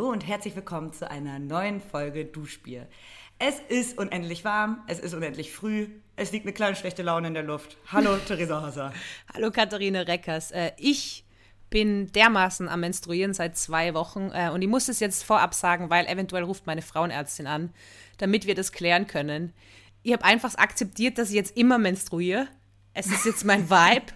Hallo und herzlich willkommen zu einer neuen Folge Duschbier. Es ist unendlich warm, es ist unendlich früh, es liegt eine kleine schlechte Laune in der Luft. Hallo, Theresa Hasser. Hallo, Katharine Reckers. Äh, ich bin dermaßen am Menstruieren seit zwei Wochen äh, und ich muss es jetzt vorab sagen, weil eventuell ruft meine Frauenärztin an, damit wir das klären können. Ich habe einfach akzeptiert, dass ich jetzt immer menstruiere. Es ist jetzt mein Vibe.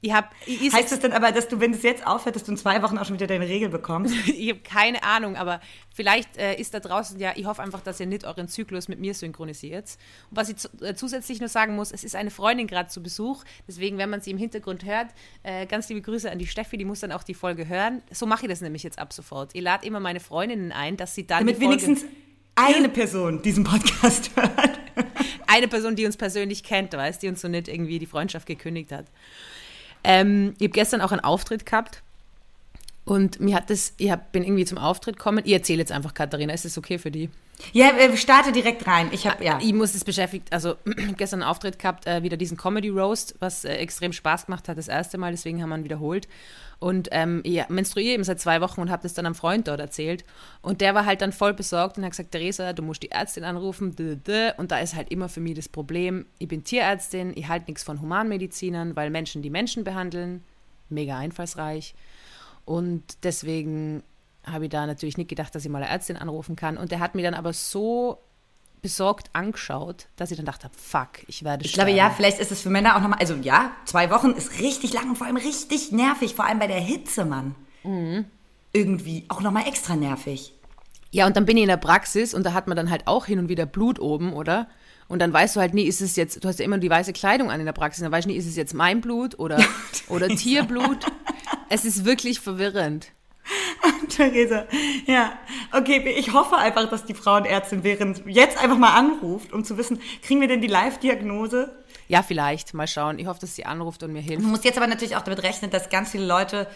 Ich hab, ich heißt das denn aber, dass du, wenn es jetzt aufhört, dass du in zwei Wochen auch schon wieder deine Regel bekommst? ich habe keine Ahnung, aber vielleicht äh, ist da draußen ja, ich hoffe einfach, dass ihr nicht euren Zyklus mit mir synchronisiert. Und was ich äh, zusätzlich nur sagen muss, es ist eine Freundin gerade zu Besuch, deswegen, wenn man sie im Hintergrund hört, äh, ganz liebe Grüße an die Steffi, die muss dann auch die Folge hören. So mache ich das nämlich jetzt ab sofort. Ich lade immer meine Freundinnen ein, dass sie dann. Damit wenigstens eine Person diesen Podcast hört. eine Person, die uns persönlich kennt, weißt, die uns so nicht irgendwie die Freundschaft gekündigt hat. Ähm, ich habe gestern auch einen Auftritt gehabt und mir hat das, ich hab, bin irgendwie zum Auftritt gekommen. Ich erzähle jetzt einfach, Katharina, ist das okay für die? Ja, äh, starte direkt rein. Ich habe ja. Ich muss es beschäftigt, also gestern einen Auftritt gehabt, äh, wieder diesen Comedy Roast, was äh, extrem Spaß gemacht hat, das erste Mal, deswegen haben wir ihn wiederholt. Und ähm, ich menstruiere eben seit zwei Wochen und habe das dann am Freund dort erzählt. Und der war halt dann voll besorgt und hat gesagt, Theresa, du musst die Ärztin anrufen. Und da ist halt immer für mich das Problem, ich bin Tierärztin, ich halte nichts von Humanmedizinern, weil Menschen die Menschen behandeln, mega einfallsreich. Und deswegen habe ich da natürlich nicht gedacht, dass ich mal eine Ärztin anrufen kann. Und der hat mir dann aber so besorgt angeschaut, dass ich dann dachte, fuck, ich werde Ich glaube, ja, vielleicht ist es für Männer auch nochmal, also ja, zwei Wochen ist richtig lang und vor allem richtig nervig, vor allem bei der Hitze, Mann. Mhm. Irgendwie auch nochmal extra nervig. Ja, und dann bin ich in der Praxis und da hat man dann halt auch hin und wieder Blut oben, oder? Und dann weißt du halt nie, ist es jetzt, du hast ja immer die weiße Kleidung an in der Praxis, dann weißt du nie, ist es jetzt mein Blut oder, oder Tierblut. Es ist wirklich verwirrend. Theresa, ja. Okay, ich hoffe einfach, dass die Frauenärztin während jetzt einfach mal anruft, um zu wissen, kriegen wir denn die Live-Diagnose? Ja, vielleicht. Mal schauen. Ich hoffe, dass sie anruft und mir hilft. Du musst jetzt aber natürlich auch damit rechnen, dass ganz viele Leute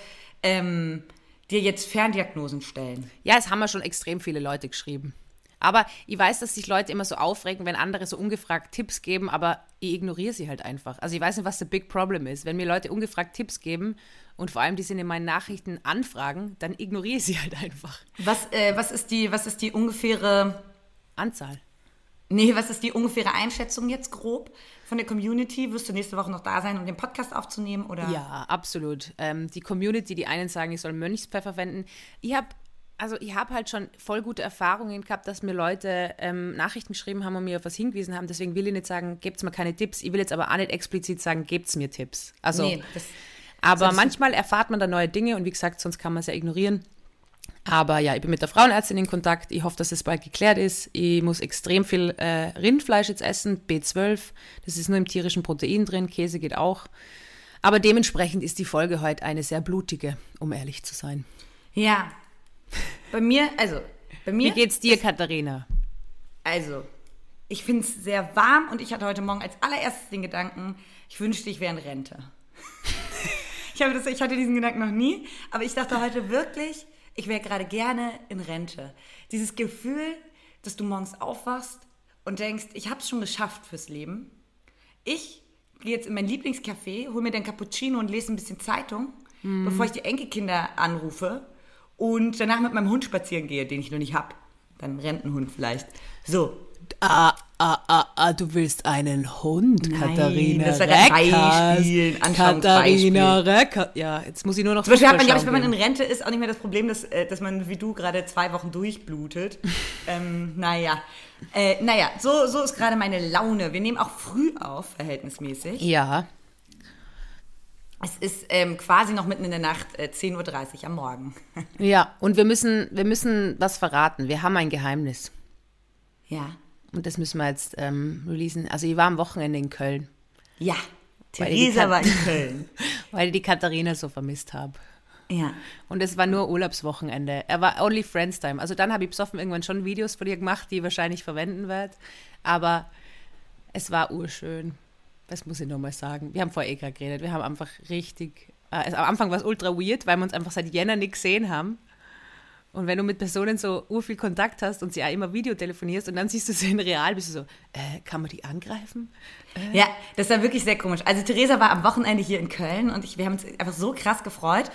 ähm, dir jetzt Ferndiagnosen stellen. Ja, es haben ja schon extrem viele Leute geschrieben. Aber ich weiß, dass sich Leute immer so aufregen, wenn andere so ungefragt Tipps geben, aber ich ignoriere sie halt einfach. Also ich weiß nicht, was der Big Problem ist. Wenn mir Leute ungefragt Tipps geben und vor allem die sind in meinen Nachrichten anfragen, dann ignoriere ich sie halt einfach. Was, äh, was, ist, die, was ist die ungefähre Anzahl? Nee, was ist die ungefähre Einschätzung jetzt grob von der Community? Wirst du nächste Woche noch da sein, um den Podcast aufzunehmen? Oder? Ja, absolut. Ähm, die Community, die einen sagen, ich soll Mönchspfeffer verwenden. Ich habe also ich habe halt schon voll gute Erfahrungen gehabt, dass mir Leute ähm, Nachrichten geschrieben haben und mir auf was hingewiesen haben. Deswegen will ich nicht sagen, gebt mir keine Tipps. Ich will jetzt aber auch nicht explizit sagen, gebt mir Tipps. Also, nee, das, aber manchmal erfahrt man da neue Dinge und wie gesagt, sonst kann man es ja ignorieren. Aber ja, ich bin mit der Frauenärztin in Kontakt. Ich hoffe, dass es bald geklärt ist. Ich muss extrem viel äh, Rindfleisch jetzt essen, B12. Das ist nur im tierischen Protein drin. Käse geht auch. Aber dementsprechend ist die Folge heute eine sehr blutige, um ehrlich zu sein. Ja, bei mir, also, bei mir. Wie geht's dir, Katharina? Also, ich finde es sehr warm und ich hatte heute Morgen als allererstes den Gedanken, ich wünschte, ich wäre in Rente. Ich, habe das, ich hatte diesen Gedanken noch nie, aber ich dachte heute wirklich, ich wäre gerade gerne in Rente. Dieses Gefühl, dass du morgens aufwachst und denkst, ich habe es schon geschafft fürs Leben. Ich gehe jetzt in mein Lieblingscafé, hole mir den Cappuccino und lese ein bisschen Zeitung, mm. bevor ich die Enkelkinder anrufe und danach mit meinem Hund spazieren gehe, den ich noch nicht habe. Dann Rentenhund vielleicht. So. Ah, ah, ah, ah, du willst einen Hund, Nein, Katharina das war ein Beispiel, ein Katharina Reckers. Ja, jetzt muss ich nur noch Zum Beispiel hat man, glaube ich, wenn man in Rente ist, auch nicht mehr das Problem, dass, äh, dass man wie du gerade zwei Wochen durchblutet. ähm, naja. Äh, naja, so, so ist gerade meine Laune. Wir nehmen auch früh auf, verhältnismäßig. Ja. Es ist ähm, quasi noch mitten in der Nacht, äh, 10.30 Uhr am Morgen. ja, und wir müssen, wir müssen was verraten. Wir haben ein Geheimnis. Ja. Und das müssen wir jetzt ähm, releasen. Also ich war am Wochenende in Köln. Ja, Theresa war in Köln. weil ich die Katharina so vermisst habe. Ja. Und es war nur Urlaubswochenende. Er war only Friends Time. Also dann habe ich besoffen irgendwann schon Videos von ihr gemacht, die ich wahrscheinlich verwenden werde. Aber es war urschön. Das muss ich nochmal sagen. Wir haben vorher eh gerade geredet. Wir haben einfach richtig. Äh, also am Anfang war es ultra weird, weil wir uns einfach seit Jänner nicht gesehen haben. Und wenn du mit Personen so urviel Kontakt hast und sie auch immer Videotelefonierst und dann siehst du sie in real, bist du so, äh, kann man die angreifen? Äh. Ja, das war wirklich sehr komisch. Also Theresa war am Wochenende hier in Köln und ich, wir haben uns einfach so krass gefreut.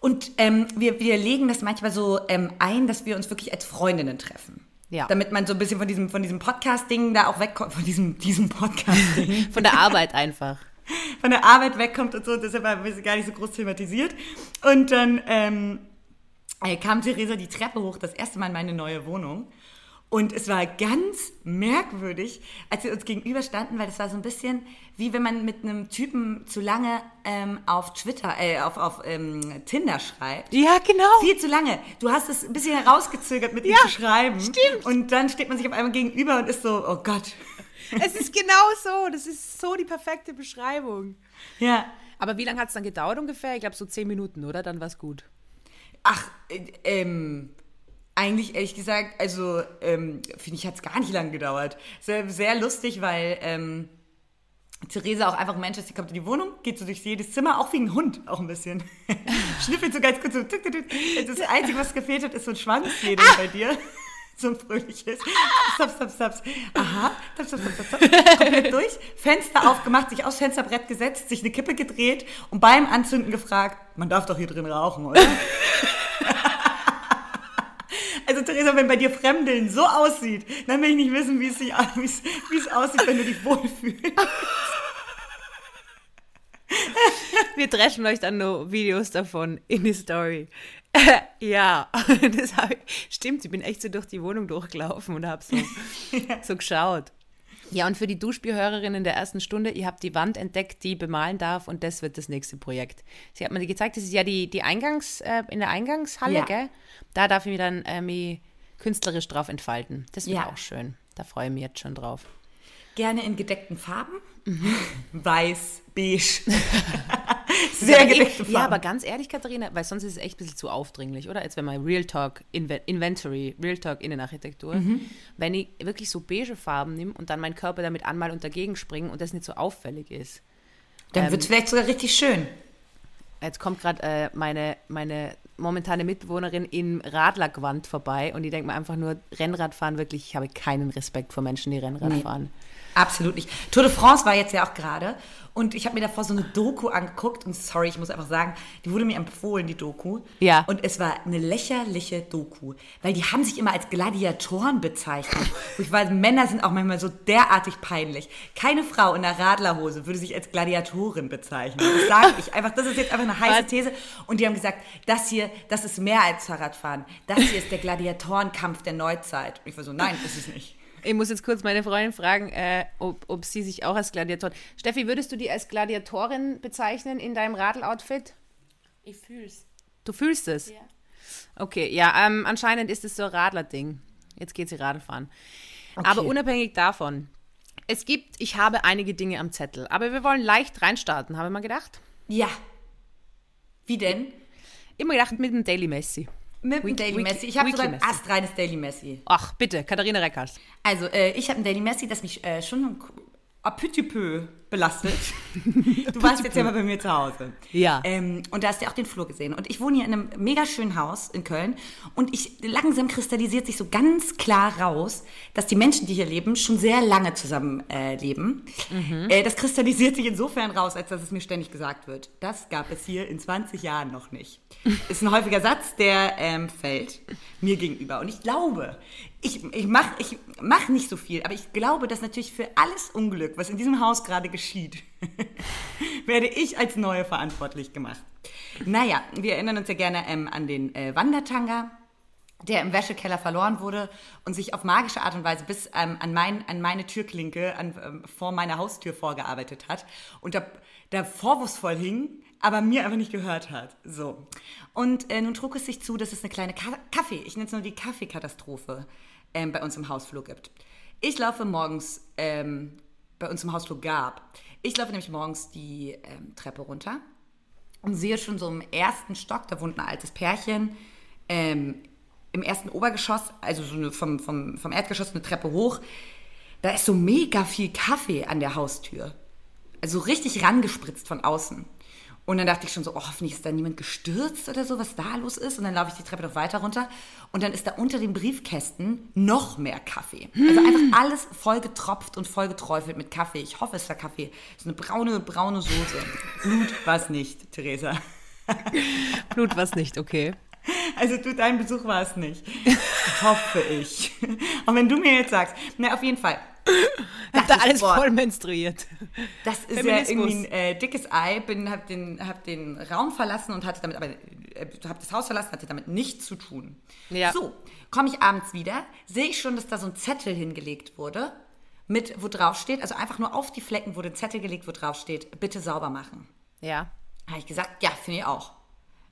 Und ähm, wir, wir legen das manchmal so ähm, ein, dass wir uns wirklich als Freundinnen treffen. Ja. Damit man so ein bisschen von diesem, von diesem Podcast-Ding da auch wegkommt, von diesem, diesem Podcast-Ding. Von der Arbeit einfach. von der Arbeit wegkommt und so. Deshalb haben wir es gar nicht so groß thematisiert. Und dann ähm, äh, kam Theresa die Treppe hoch, das erste Mal in meine neue Wohnung. Und es war ganz merkwürdig, als wir uns gegenüber standen, weil das war so ein bisschen wie wenn man mit einem Typen zu lange ähm, auf Twitter, äh, auf, auf ähm, Tinder schreibt. Ja, genau. Viel zu lange. Du hast es ein bisschen herausgezögert, mit ihm Ja, zu schreiben. stimmt. Und dann steht man sich auf einmal gegenüber und ist so, oh Gott. Es ist genau so. Das ist so die perfekte Beschreibung. Ja. Aber wie lange hat es dann gedauert ungefähr? Ich glaube so zehn Minuten, oder? Dann war es gut. Ach, äh, ähm, eigentlich ehrlich gesagt, also ähm, finde ich, hat es gar nicht lang gedauert. Sehr, sehr lustig, weil ähm, Theresa auch einfach ein Mensch ist, die kommt in die Wohnung, geht so durch jedes Zimmer, auch wie ein Hund, auch ein bisschen. Schnüffelt so ganz kurz so. Tick, tick, tick. Das Einzige, was gefehlt hat, ist so ein Schwanzfädel bei dir. So ein fröhliches. Stop, stop, stop. Aha. Stop, stop, stop, stop. Komplett durch. Fenster aufgemacht, sich aufs Fensterbrett gesetzt, sich eine Kippe gedreht und beim Anzünden gefragt, man darf doch hier drin rauchen, oder? Also Theresa, wenn bei dir Fremdeln so aussieht, dann will ich nicht wissen, wie es, sich, wie es, wie es aussieht, wenn du dich wohlfühlst. Wir dreschen euch dann nur Videos davon in die Story. ja, das ich, stimmt. Ich bin echt so durch die Wohnung durchgelaufen und habe so, so geschaut. Ja, und für die Duschbierhörerinnen der ersten Stunde, ihr habt die Wand entdeckt, die bemalen darf und das wird das nächste Projekt. Sie hat mir gezeigt, das ist ja die, die Eingangs, äh, in der Eingangshalle, Ja. gell? Da darf ich mich dann äh, mich künstlerisch drauf entfalten. Das wird Ja. auch schön. Da freue ich mich jetzt schon drauf. Gerne in gedeckten Farben. Weiß, beige. Sehr Farben. Ja, aber ganz ehrlich, Katharina, weil sonst ist es echt ein bisschen zu aufdringlich, oder? Jetzt wenn mal Real Talk Inve Inventory, Real Talk Innenarchitektur, Mhm. wenn ich wirklich so beige Farben nehme und dann meinen Körper damit anmal und dagegen springen und das nicht so auffällig ist. Dann wird es vielleicht sogar richtig schön. Jetzt kommt gerade äh, meine, meine momentane Mitbewohnerin im Radlergewand vorbei und die denkt mir einfach nur, Rennradfahren wirklich, ich habe keinen Respekt vor Menschen, die Rennrad Nee. fahren. Absolut nicht. Tour de France war jetzt ja auch gerade und ich habe mir davor so eine Doku angeguckt und sorry, ich muss einfach sagen, die wurde mir empfohlen, die Doku. Ja. Und es war eine lächerliche Doku, weil die haben sich immer als Gladiatoren bezeichnet. Ich weiß, Männer sind auch manchmal so derartig peinlich. Keine Frau in einer Radlerhose würde sich als Gladiatorin bezeichnen. Das sage ich einfach, das ist jetzt einfach eine heiße? These. Und die haben gesagt, das hier, das ist mehr als Fahrradfahren. Das hier ist der Gladiatorenkampf der Neuzeit. Und ich war so, nein, ist es nicht. Ich muss jetzt kurz meine Freundin fragen, äh, ob, ob sie sich auch als Gladiatorin. Steffi, würdest du die als Gladiatorin bezeichnen in deinem Radloutfit? Ich fühl's. Du fühlst es? Ja. Okay, ja, ähm, anscheinend ist es so ein Radler-Ding. Jetzt geht sie Radl fahren. Aber unabhängig davon, es gibt, ich habe einige Dinge am Zettel, aber wir wollen leicht reinstarten, habe ich mal gedacht. Ja. Wie denn? Immer gedacht mit dem Daily Messi. Mit dem Daily Messi. Ich habe sogar ein Messi. astreines Daily Messi. Ach, bitte, Katharina Reckers. Also, äh, ich habe ein Daily Messi, das mich äh, schon ein petit peu belastet. du warst jetzt ja mal bei mir zu Hause. Ja. Ähm, und da hast du ja auch den Flur gesehen. Und ich wohne hier in einem mega schönen Haus in Köln. Und ich, langsam kristallisiert sich so ganz klar raus, dass die Menschen, die hier leben, schon sehr lange zusammen äh, leben. Äh, das kristallisiert sich insofern raus, als dass es mir ständig gesagt wird. Das gab es hier in 20 Jahren noch nicht. Ist ein häufiger Satz, der ähm, fällt mir gegenüber. Und ich glaube, ich, ich mache ich mach nicht so viel, aber ich glaube, dass natürlich für alles Unglück, was in diesem Haus gerade geschieht, werde ich als Neue verantwortlich gemacht. Naja, wir erinnern uns ja gerne ähm, an den äh, Wandertanga, der im Wäschekeller verloren wurde und sich auf magische Art und Weise bis ähm, an, mein, an meine Türklinke an, ähm, vor meiner Haustür vorgearbeitet hat und da, da vorwurfsvoll hing, aber mir einfach nicht gehört hat. So. Und äh, nun trug es sich zu, dass es eine kleine Ka Kaffee, ich nenne es nur die Kaffeekatastrophe, ähm, bei uns im Hausflur gibt. Ich laufe morgens, ähm, bei uns im Hausflur gab, ich laufe nämlich morgens die ähm, Treppe runter und sehe schon so im ersten Stock, da wohnt ein altes Pärchen, ähm, im ersten Obergeschoss, also so eine, vom, vom, vom Erdgeschoss eine Treppe hoch, da ist so mega viel Kaffee an der Haustür. Also richtig rangespritzt von außen. Und dann dachte ich schon so, oh, hoffentlich ist da niemand gestürzt oder so, was da los ist. Und dann laufe ich die Treppe noch weiter runter. Und dann ist da unter den Briefkästen noch mehr Kaffee. Also einfach alles voll getropft und voll geträufelt mit Kaffee. Ich hoffe, es war Kaffee. So eine braune, braune Soße. Blut war es nicht, Theresa. Blut war es nicht, okay. Also du, dein Besuch war es nicht. Hoffe ich. Und wenn du mir jetzt sagst, na auf jeden Fall. Hab da alles boah, voll menstruiert. Das ist ja irgendwie ein äh, dickes Ei. Bin, hab den, hab den Raum verlassen und hatte damit aber, äh, hab das Haus verlassen, hatte damit nichts zu tun. Ja. So, komme ich abends wieder, sehe ich schon, dass da so ein Zettel hingelegt wurde, mit, wo drauf steht, also einfach nur auf die Flecken wurde ein Zettel gelegt, wo drauf steht, bitte sauber machen. Ja. Habe ich gesagt, ja, finde ich auch.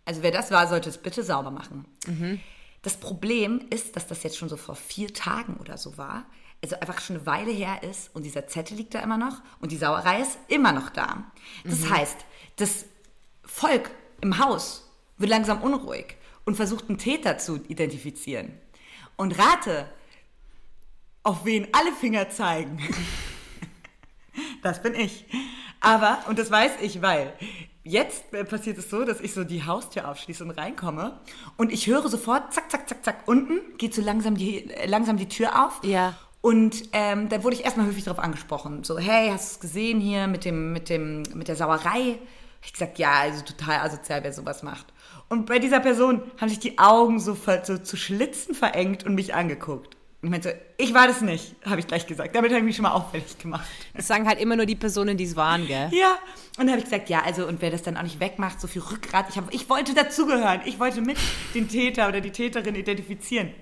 Also wer das war, sollte es bitte sauber machen. Mhm. Das Problem ist, dass das jetzt schon so vor vier Tagen oder so war. Also einfach schon eine Weile her ist und dieser Zettel liegt da immer noch und die Sauerei ist immer noch da. Das mhm. heißt, das Volk im Haus wird langsam unruhig und versucht einen Täter zu identifizieren. Und rate, auf wen alle Finger zeigen. das bin ich. Aber, und das weiß ich, weil jetzt äh, passiert es so, dass ich so die Haustür aufschließe und reinkomme und ich höre sofort, zack, zack, zack, zack, unten geht so langsam die, äh, langsam die Tür auf. Ja. Und ähm, da wurde ich erstmal höflich darauf angesprochen. So, hey, hast du es gesehen hier mit, dem, mit, dem, mit der Sauerei? Ich gesagt, ja, also total asozial, wer sowas macht. Und bei dieser Person haben sich die Augen so, so zu Schlitzen verengt und mich angeguckt. Und ich meinte, ich war das nicht, habe ich gleich gesagt. Damit habe ich mich schon mal auffällig gemacht. Das sagen halt immer nur die Personen, die es waren, gell? Ja. Und dann habe ich gesagt, ja, also, und wer das dann auch nicht wegmacht, so viel Rückgrat. Ich, hab, ich wollte dazugehören. Ich wollte mit den Täter oder die Täterin identifizieren.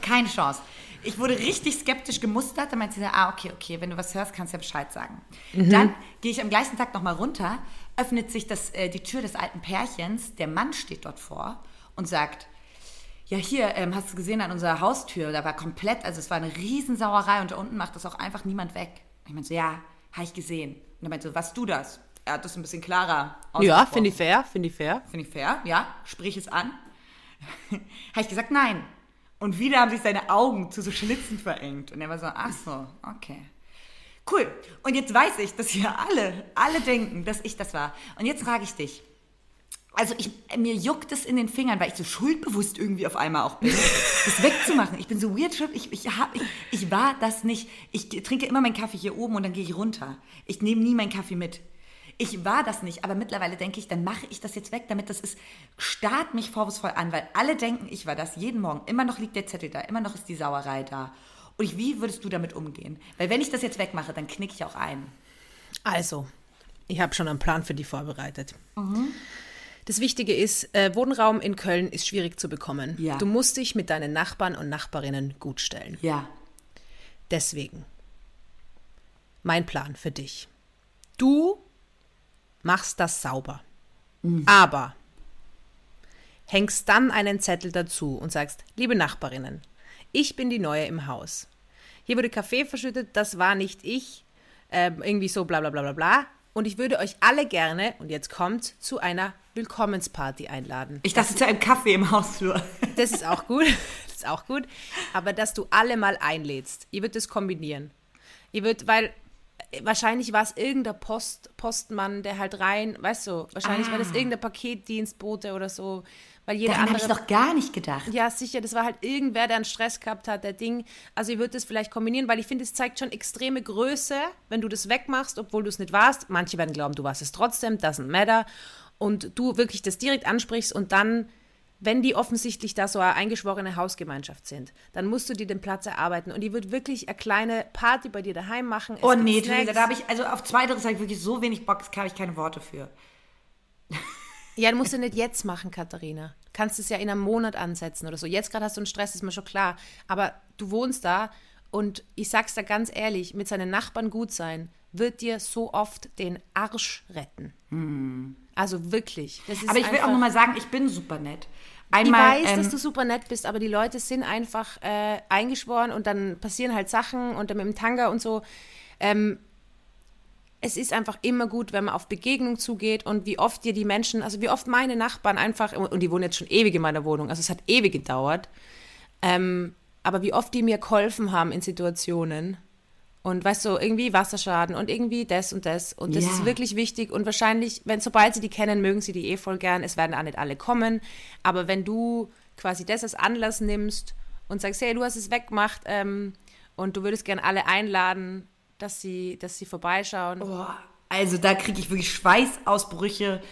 Keine Chance. Ich wurde richtig skeptisch gemustert. Dann meinte sie, ah, okay, okay, wenn du was hörst, kannst du ja Bescheid sagen. Mhm. Dann gehe ich am gleichen Tag nochmal runter, öffnet sich das, äh, die Tür des alten Pärchens. Der Mann steht dort vor und sagt, ja hier, ähm, hast du gesehen an unserer Haustür, da war komplett, also es war eine Riesensauerei und da unten macht das auch einfach niemand weg. Ich meinte so, ja, habe ich gesehen. Und er meinte so, was du das? Er hat das ein bisschen klarer Ja, finde ich fair, finde ich fair. Finde ich fair, ja, sprich es an. habe ich gesagt, nein. Und wieder haben sich seine Augen zu so Schlitzen verengt. Und er war so, ach so, okay. Cool. Und jetzt weiß ich, dass hier alle, alle denken, dass ich das war. Und jetzt frage ich dich, also ich, mir juckt es in den Fingern, weil ich so schuldbewusst irgendwie auf einmal auch bin, das wegzumachen. Ich bin so weird, ich, ich, hab, ich, ich war das nicht. Ich trinke immer meinen Kaffee hier oben und dann gehe ich runter. Ich nehme nie meinen Kaffee mit. Ich war das nicht, aber mittlerweile denke ich, dann mache ich das jetzt weg, damit das ist, starrt mich vorwurfsvoll an, weil alle denken, ich war das jeden Morgen. Immer noch liegt der Zettel da, immer noch ist die Sauerei da. Und ich, wie würdest du damit umgehen? Weil wenn ich das jetzt wegmache, dann knicke ich auch ein. Also, ich habe schon einen Plan für die vorbereitet. Mhm. Das Wichtige ist, äh, Wohnraum in Köln ist schwierig zu bekommen. Ja. Du musst dich mit deinen Nachbarn und Nachbarinnen gut stellen. Ja. Deswegen, mein Plan für dich. Du machst das sauber. Mhm. Aber hängst dann einen Zettel dazu und sagst, liebe Nachbarinnen, ich bin die Neue im Haus. Hier wurde Kaffee verschüttet, das war nicht ich. Äh, irgendwie so bla bla bla bla bla. Und ich würde euch alle gerne, und jetzt kommt, zu einer Willkommensparty einladen. Ich dachte zu einem Kaffee im Hausflur. Das ist auch gut. Das ist auch gut. Aber dass du alle mal einlädst. Ihr würdet das kombinieren. Ihr würdet, weil wahrscheinlich war es irgendein Post, Postmann, der halt rein, weißt du, wahrscheinlich ah. war das ah. irgendein Paketdienstbote oder so. Weil jeder Daran andere. habe ich doch gar nicht gedacht. Ja, sicher, das war halt irgendwer, der einen Stress gehabt hat, der Ding. Also, ich würde das vielleicht kombinieren, weil ich finde, es zeigt schon extreme Größe, wenn du das wegmachst, obwohl du es nicht warst. Manche werden glauben, du warst es trotzdem, doesn't matter und du wirklich das direkt ansprichst und dann, wenn die offensichtlich da so eine eingeschworene Hausgemeinschaft sind, dann musst du dir den Platz erarbeiten und die wird wirklich eine kleine Party bei dir daheim machen. Es oh nee, Theresa, da habe ich, also auf zweiteres habe ich wirklich so wenig Bock, da habe ich keine Worte für. Ja, du musst du nicht jetzt machen, Katharina. Du kannst es ja in einem Monat ansetzen oder so. Jetzt gerade hast du einen Stress, ist mir schon klar. Aber du wohnst da und ich sag's da ganz ehrlich, mit seinen Nachbarn gut sein, wird dir so oft den Arsch retten. Hm. Also wirklich. aber ich will auch nochmal sagen, ich bin super nett. Einmal, ich weiß, ähm, dass du super nett bist, aber die Leute sind einfach äh, eingeschworen und dann passieren halt Sachen und dann mit dem Tanga und so. Ähm, es ist einfach immer gut, wenn man auf Begegnung zugeht und wie oft dir die Menschen, also wie oft meine Nachbarn einfach, und die wohnen jetzt schon ewig in meiner Wohnung, also es hat ewig gedauert, ähm, aber wie oft die mir geholfen haben in Situationen, und weißt du, irgendwie Wasserschaden und irgendwie das und das. Und das ja. ist wirklich wichtig. Und wahrscheinlich, wenn sobald sie die kennen, mögen sie die eh voll gern. Es werden auch nicht alle kommen. Aber wenn du quasi das als Anlass nimmst und sagst, hey, du hast es weggemacht ähm, und du würdest gern alle einladen, dass sie, dass sie vorbeischauen. Oh, also da kriege ich wirklich Schweißausbrüche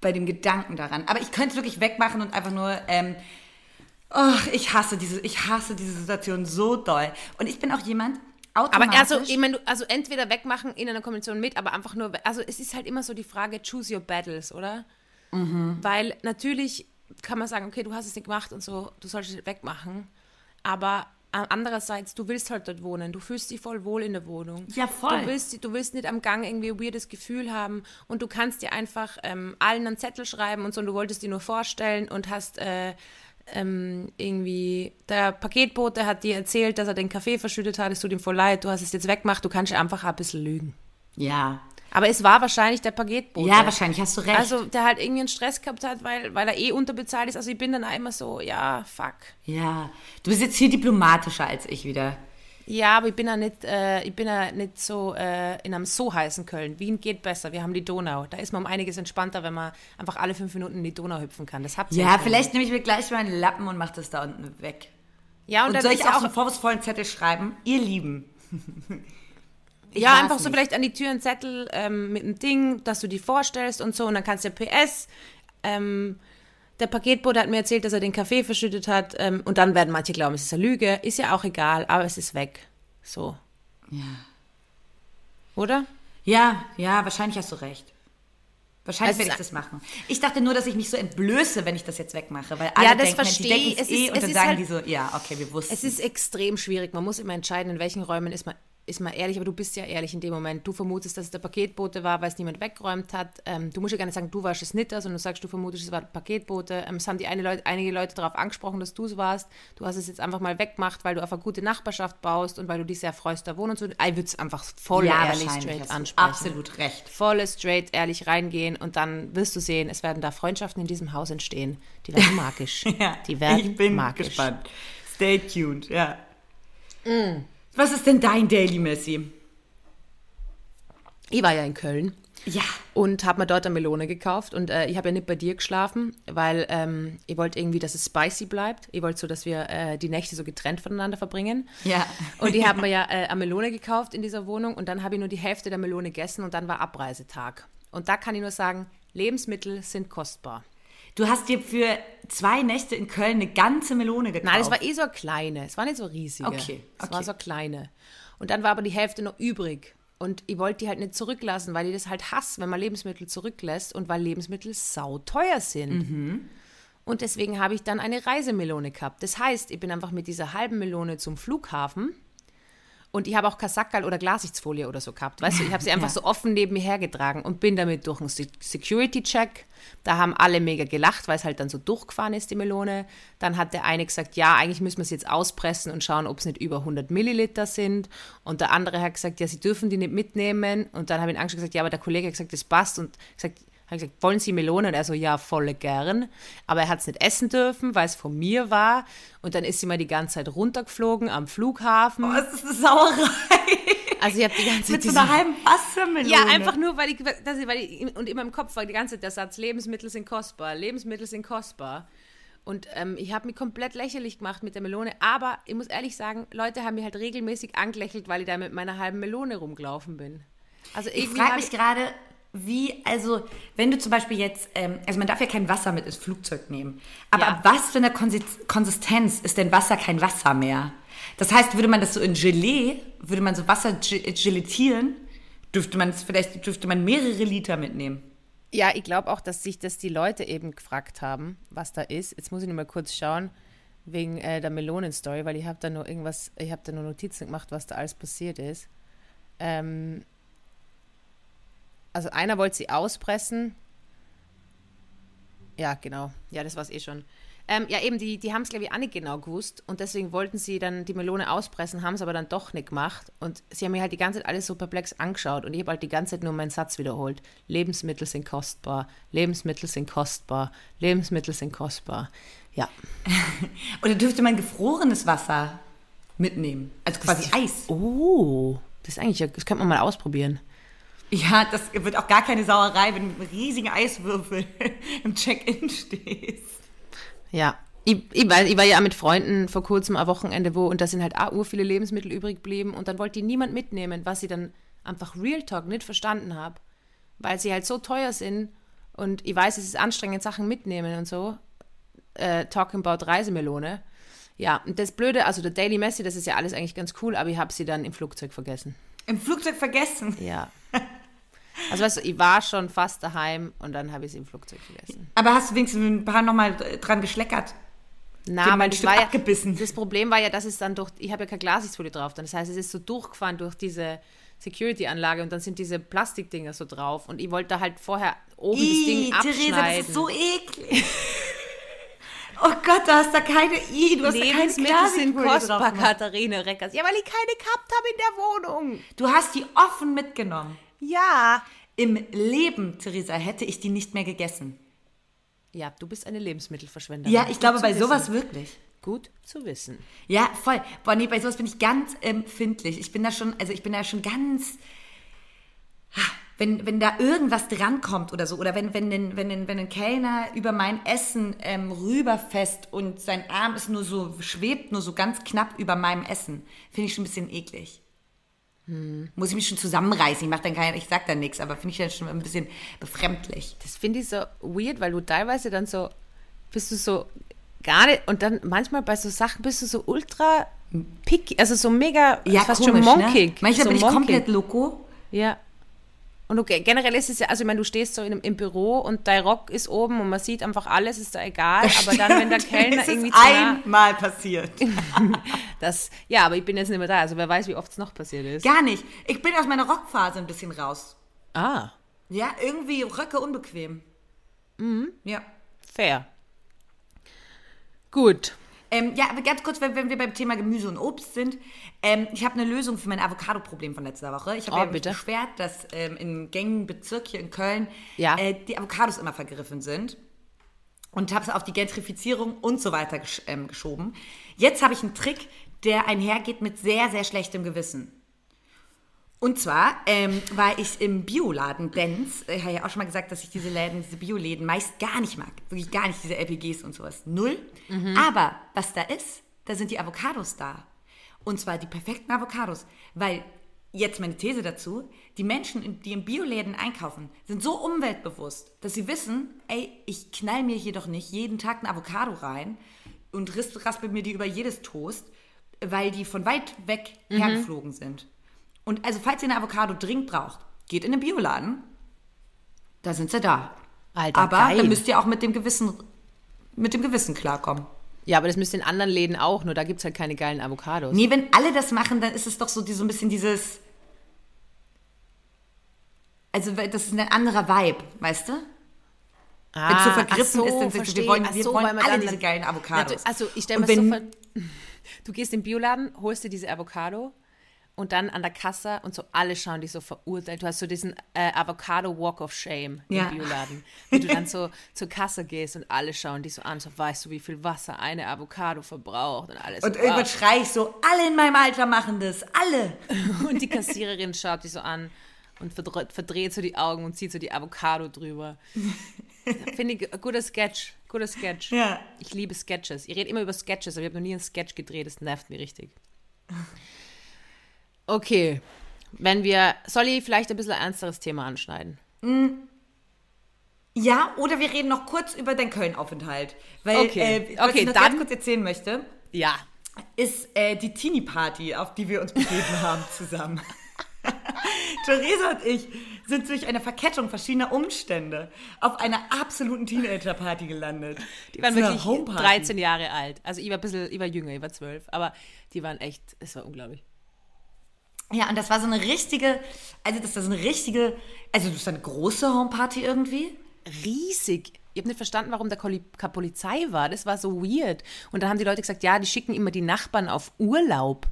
bei dem Gedanken daran. Aber ich könnte es wirklich wegmachen und einfach nur, ähm, oh, ich hasse diese, ich hasse diese Situation so doll. Und ich bin auch jemand, aber also, ich meine, also entweder wegmachen in einer Kombination mit, aber einfach nur, also es ist halt immer so die Frage, choose your battles, oder? Mhm. Weil natürlich kann man sagen, okay, du hast es nicht gemacht und so, du sollst es wegmachen. Aber andererseits, du willst halt dort wohnen. Du fühlst dich voll wohl in der Wohnung. Ja, voll. Du willst, du willst nicht am Gang irgendwie ein weirdes Gefühl haben und du kannst dir einfach ähm, allen einen Zettel schreiben und so und du wolltest dir nur vorstellen und hast äh, ähm, irgendwie, der Paketbote hat dir erzählt, dass er den Kaffee verschüttet hat, es tut ihm voll leid, du hast es jetzt weggemacht, du kannst einfach ein bisschen lügen. Ja, aber es war wahrscheinlich der Paketbote. Ja, wahrscheinlich, hast du recht. Also, der halt irgendwie einen Stress gehabt hat, weil, weil er eh unterbezahlt ist. Also, ich bin dann einmal so, ja, fuck. Ja, du bist jetzt hier diplomatischer als ich wieder. Ja, aber ich bin ja nicht, äh, ich bin ja nicht so äh, in einem so heißen Köln. Wien geht besser, wir haben die Donau. Da ist man um einiges entspannter, wenn man einfach alle fünf Minuten in die Donau hüpfen kann. Das habt ihr Ja, vielleicht nehme ich mir gleich mal einen Lappen und mache das da unten weg. Ja, und, und dann soll ich auch einen vorwurfsvollen Zettel schreiben? Ihr Lieben. Ja, einfach nicht. so vielleicht an die Tür einen Zettel ähm, mit einem Ding, dass du die vorstellst und so. Und dann kannst du PS. Ähm, der Paketbote hat mir erzählt, dass er den Kaffee verschüttet hat. Ähm, und dann werden manche glauben, es ist eine Lüge. Ist ja auch egal, aber es ist weg. So. Ja. Oder? Ja, ja, wahrscheinlich hast du recht. Wahrscheinlich also werde ich das machen. Ich dachte nur, dass ich mich so entblöße, wenn ich das jetzt wegmache, weil alle ja, das denken, verstehe die denken es eh und dann sagen halt, die so, ja, okay, wir wussten. Es ist extrem schwierig. Man muss immer entscheiden, in welchen Räumen ist man ist mal ehrlich, aber du bist ja ehrlich in dem Moment. Du vermutest, dass es der Paketbote war, weil es niemand weggeräumt hat. Ähm, du musst ja gar nicht sagen, du warst es nicht, sondern du sagst, du vermutest, es war der Paketbote. Ähm, es haben die eine Leute, einige Leute darauf angesprochen, dass du es warst. Du hast es jetzt einfach mal weggemacht, weil du auf eine gute Nachbarschaft baust und weil du dich sehr freust, da wohnen zu. Ich würde es einfach voll ja, ehrlich straight ansprechen. Absolut recht. Voll straight, ehrlich reingehen und dann wirst du sehen, es werden da Freundschaften in diesem Haus entstehen. Die werden magisch. ja, die werden ich bin magisch. gespannt. Stay tuned, ja. Mm. Was ist denn dein Daily Messi? Ich war ja in Köln. Ja. Und habe mir dort eine Melone gekauft. Und äh, ich habe ja nicht bei dir geschlafen, weil ähm, ich wollte irgendwie, dass es spicy bleibt. Ich wollte so, dass wir äh, die Nächte so getrennt voneinander verbringen. Ja. Und ich habe mir ja äh, eine Melone gekauft in dieser Wohnung. Und dann habe ich nur die Hälfte der Melone gegessen und dann war Abreisetag. Und da kann ich nur sagen, Lebensmittel sind kostbar. Du hast dir für zwei Nächte in Köln eine ganze Melone gekauft. Nein, es war eh so eine kleine. Es war nicht so riesige. Okay. Es okay. war so kleine. Und dann war aber die Hälfte noch übrig. Und ich wollte die halt nicht zurücklassen, weil ich das halt hasse, wenn man Lebensmittel zurücklässt und weil Lebensmittel sauteuer sind. Mhm. Und deswegen habe ich dann eine Reisemelone gehabt. Das heißt, ich bin einfach mit dieser halben Melone zum Flughafen und ich habe auch Kasackerl oder Glasichtsfolie oder so gehabt. Weißt du, ich habe sie einfach ja. so offen neben mir hergetragen und bin damit durch einen Security-Check. Da haben alle mega gelacht, weil es halt dann so durchgefahren ist, die Melone. Dann hat der eine gesagt, ja, eigentlich müssen wir es jetzt auspressen und schauen, ob es nicht über 100 Milliliter sind. Und der andere hat gesagt, ja, sie dürfen die nicht mitnehmen. Und dann habe ich ihn angeschaut gesagt, ja, aber der Kollege hat gesagt, das passt. Und gesagt, habe gesagt, wollen Sie Melone? Und er so, ja, volle gern. Aber er hat es nicht essen dürfen, weil es von mir war. Und dann ist sie mal die ganze Zeit runtergeflogen am Flughafen. Oh, ist das eine Sauerei? Also ich habe die ganze Zeit... Mit so einer halben Wassermelone? Ja, einfach nur, weil ich, dass ich, weil ich... Und in meinem Kopf war die ganze Zeit der Satz, Lebensmittel sind kostbar, Lebensmittel sind kostbar. Und ähm, ich habe mich komplett lächerlich gemacht mit der Melone. Aber ich muss ehrlich sagen, Leute haben mich halt regelmäßig angelächelt, weil ich da mit meiner halben Melone rumgelaufen bin. Also ich frage mich gerade, wie, also, wenn du zum Beispiel jetzt, ähm, also man darf ja kein Wasser mit ins Flugzeug nehmen, aber ja. was für eine Konsistenz ist denn Wasser kein Wasser mehr? Das heißt, würde man das so in Gelee, würde man so Wasser gelattieren, dürfte man es vielleicht, dürfte man mehrere Liter mitnehmen. Ja, ich glaube auch, dass sich das die Leute eben gefragt haben, was da ist. Jetzt muss ich nur mal kurz schauen, wegen äh, der Melonen-Story, weil ich habe da nur irgendwas, ich habe da nur Notizen gemacht, was da alles passiert ist. Ähm, also einer wollte sie auspressen. Ja, genau. Ja, das war es eh schon. Ähm, ja, eben, die, die haben es, glaube ich, auch nicht genau gewusst. Und deswegen wollten sie dann die Melone auspressen, haben es aber dann doch nicht gemacht. Und sie haben mir halt die ganze Zeit alles so perplex angeschaut. Und ich habe halt die ganze Zeit nur meinen Satz wiederholt. Lebensmittel sind kostbar. Lebensmittel sind kostbar. Lebensmittel sind kostbar. Ja. Oder dürfte man gefrorenes Wasser mitnehmen? Also quasi Eis. Oh, das ist eigentlich, das könnte man mal ausprobieren. Ja, das wird auch gar keine Sauerei, wenn du mit riesigen Eiswürfel im Check-in stehst. Ja, ich, ich, war, ich war ja mit Freunden vor kurzem am Wochenende wo und da sind halt auch ur viele Lebensmittel übrig geblieben und dann wollte die niemand mitnehmen, was ich dann einfach Real Talk nicht verstanden habe, weil sie halt so teuer sind Und ich weiß, es ist anstrengend, Sachen mitnehmen und so. Äh, talking about Reisemelone. Ja, und das Blöde, also der Daily Messi, das ist ja alles eigentlich ganz cool, aber ich habe sie dann im Flugzeug vergessen. Im Flugzeug vergessen? Ja. Also weißt du, ich war schon fast daheim und dann habe ich sie im Flugzeug vergessen. Aber hast du wenigstens ein paar nochmal dran geschleckert? Na, Dem weil ein das Stück ja, abgebissen. das Problem war ja, dass es dann durch, ich habe ja keine Glasfolie drauf, dann das heißt, es ist so durchgefahren durch diese Security-Anlage und dann sind diese Plastikdinger so drauf und ich wollte halt vorher oben das Ding abschneiden. Theresa, das ist so eklig. oh Gott, du hast da keine I, du hast da keine Lebensmittel sind kostbar. Katharina Reckers. Ja, weil ich keine gehabt habe in der Wohnung. Du hast die offen mitgenommen. Ja. Im Leben, Theresa, hätte ich die nicht mehr gegessen. Ja, du bist eine Lebensmittelverschwenderin. Ja, ich Gut glaube bei wissen. sowas wirklich. Gut zu wissen. Ja, voll. Boah, nee, bei sowas bin ich ganz empfindlich. Ich bin da schon, also ich bin da schon ganz. Ha, Wenn, wenn da irgendwas drankommt oder so, oder wenn, wenn, ein, wenn, ein, wenn ein Kellner über mein Essen ähm, rüberfest und sein Arm ist nur so, schwebt nur so ganz knapp über meinem Essen, finde ich schon ein bisschen eklig. Muss ich mich schon zusammenreißen. Ich mach dann kein, ich sag dann nichts, aber finde ich dann schon ein bisschen befremdlich. Das finde ich so weird, weil du teilweise dann so, bist du so gar nicht, und dann manchmal bei so Sachen bist du so ultra picky, also so mega, Ja, fast komisch, schon monkig. ne? Manchmal so bin ich monkig. komplett loco. Ja. Und okay, generell ist es ja, also ich meine, du stehst so in, im Büro und dein Rock ist oben und man sieht einfach alles, ist da egal, aber dann, wenn der Kellner irgendwie ist zu nah, einmal passiert. das, ja, aber ich bin jetzt nicht mehr da, also wer weiß, wie oft es noch passiert ist. Gar nicht. Ich bin aus meiner Rockphase ein bisschen raus. Ah, Ja, irgendwie Röcke unbequem. Mhm. Ja. fair. Gut. Ähm, ja, aber ganz kurz, wenn, wenn wir beim Thema Gemüse und Obst sind. Ähm, ich habe eine Lösung für mein Avocado-Problem von letzter Woche. Ich habe Oh, ja mich beschwert, dass ähm, in gängigen Bezirk hier in Köln Ja. äh, die Avocados immer vergriffen sind. Und habe es auf die Gentrifizierung und so weiter gesch ähm, geschoben. Jetzt habe ich einen Trick, der einhergeht mit sehr, sehr schlechtem Gewissen. Und zwar ähm, war ich im Bioladen Benz. Ich habe ja auch schon mal gesagt, dass ich diese Läden, diese Bioläden meist gar nicht mag. Wirklich gar nicht, diese LPGs und sowas. Null. Aber was da ist, da sind die Avocados da. Und zwar die perfekten Avocados. Weil, jetzt meine These dazu, die Menschen, die in Bioläden einkaufen, sind so umweltbewusst, dass sie wissen, ey, ich knall mir hier doch nicht jeden Tag ein Avocado rein und raspel mir die über jedes Toast, weil die von weit weg hergeflogen sind. Und also, falls ihr eine Avocado dringend braucht, geht in den Bioladen. Da sind sie da. Alter, Aber geil. dann müsst ihr auch mit dem Gewissen, mit dem Gewissen klarkommen. Ja, aber das müsste in anderen Läden auch, nur da gibt es halt keine geilen Avocados. Nee, wenn alle das machen, dann ist es doch so, die, so ein bisschen dieses. Also, das ist ein anderer Vibe, weißt du? ah, Wenn es so vergriffen ach so, ist, dann sind wir wollen, wir so, wollen alle diese geilen Avocados. Natu- Also ich stelle mir so vor, du gehst in den Bioladen, holst dir diese Avocado und dann an der Kasse und so alle schauen dich so verurteilt. Du hast so diesen äh, Avocado Walk of Shame Ja. im Bioladen. Wie du dann so zur Kasse gehst und alle schauen dich so an, so weißt du, wie viel Wasser eine Avocado verbraucht und alles. Und so, irgendwann ah. schrei ich so, alle in meinem Alter machen das, alle. Und die Kassiererin schaut dich so an und verdreht, verdreht so die Augen und zieht so die Avocado drüber. Finde ich ein guter Sketch. Guter Sketch. Ja. Ich liebe Sketches. Ich rede immer über Sketches, aber ich habe noch nie einen Sketch gedreht. Das nervt mich richtig. Okay. Wenn wir. Soll ich vielleicht ein bisschen ein ernsteres Thema anschneiden? Ja, oder wir reden noch kurz über deinen Köln-Aufenthalt. Weil, Okay. äh, was Okay, ich noch dann- ganz kurz erzählen möchte, Ja. ist äh, die Teenie-Party, auf die wir uns begeben haben zusammen. Theresa und ich sind durch eine Verkettung verschiedener Umstände auf einer absoluten Teenager-Party gelandet. Die waren wirklich Homeparty. 13 Jahre alt. Also ich war ein bisschen, ich war jünger, ich war 12. Aber die waren echt, es war unglaublich. Ja, und das war so eine richtige, also das so eine richtige, also das war eine große Homeparty irgendwie. riesig. Ich habe nicht verstanden, warum da Polizei war. Das war so weird. Und dann haben die Leute gesagt, ja, die schicken immer die Nachbarn auf Urlaub.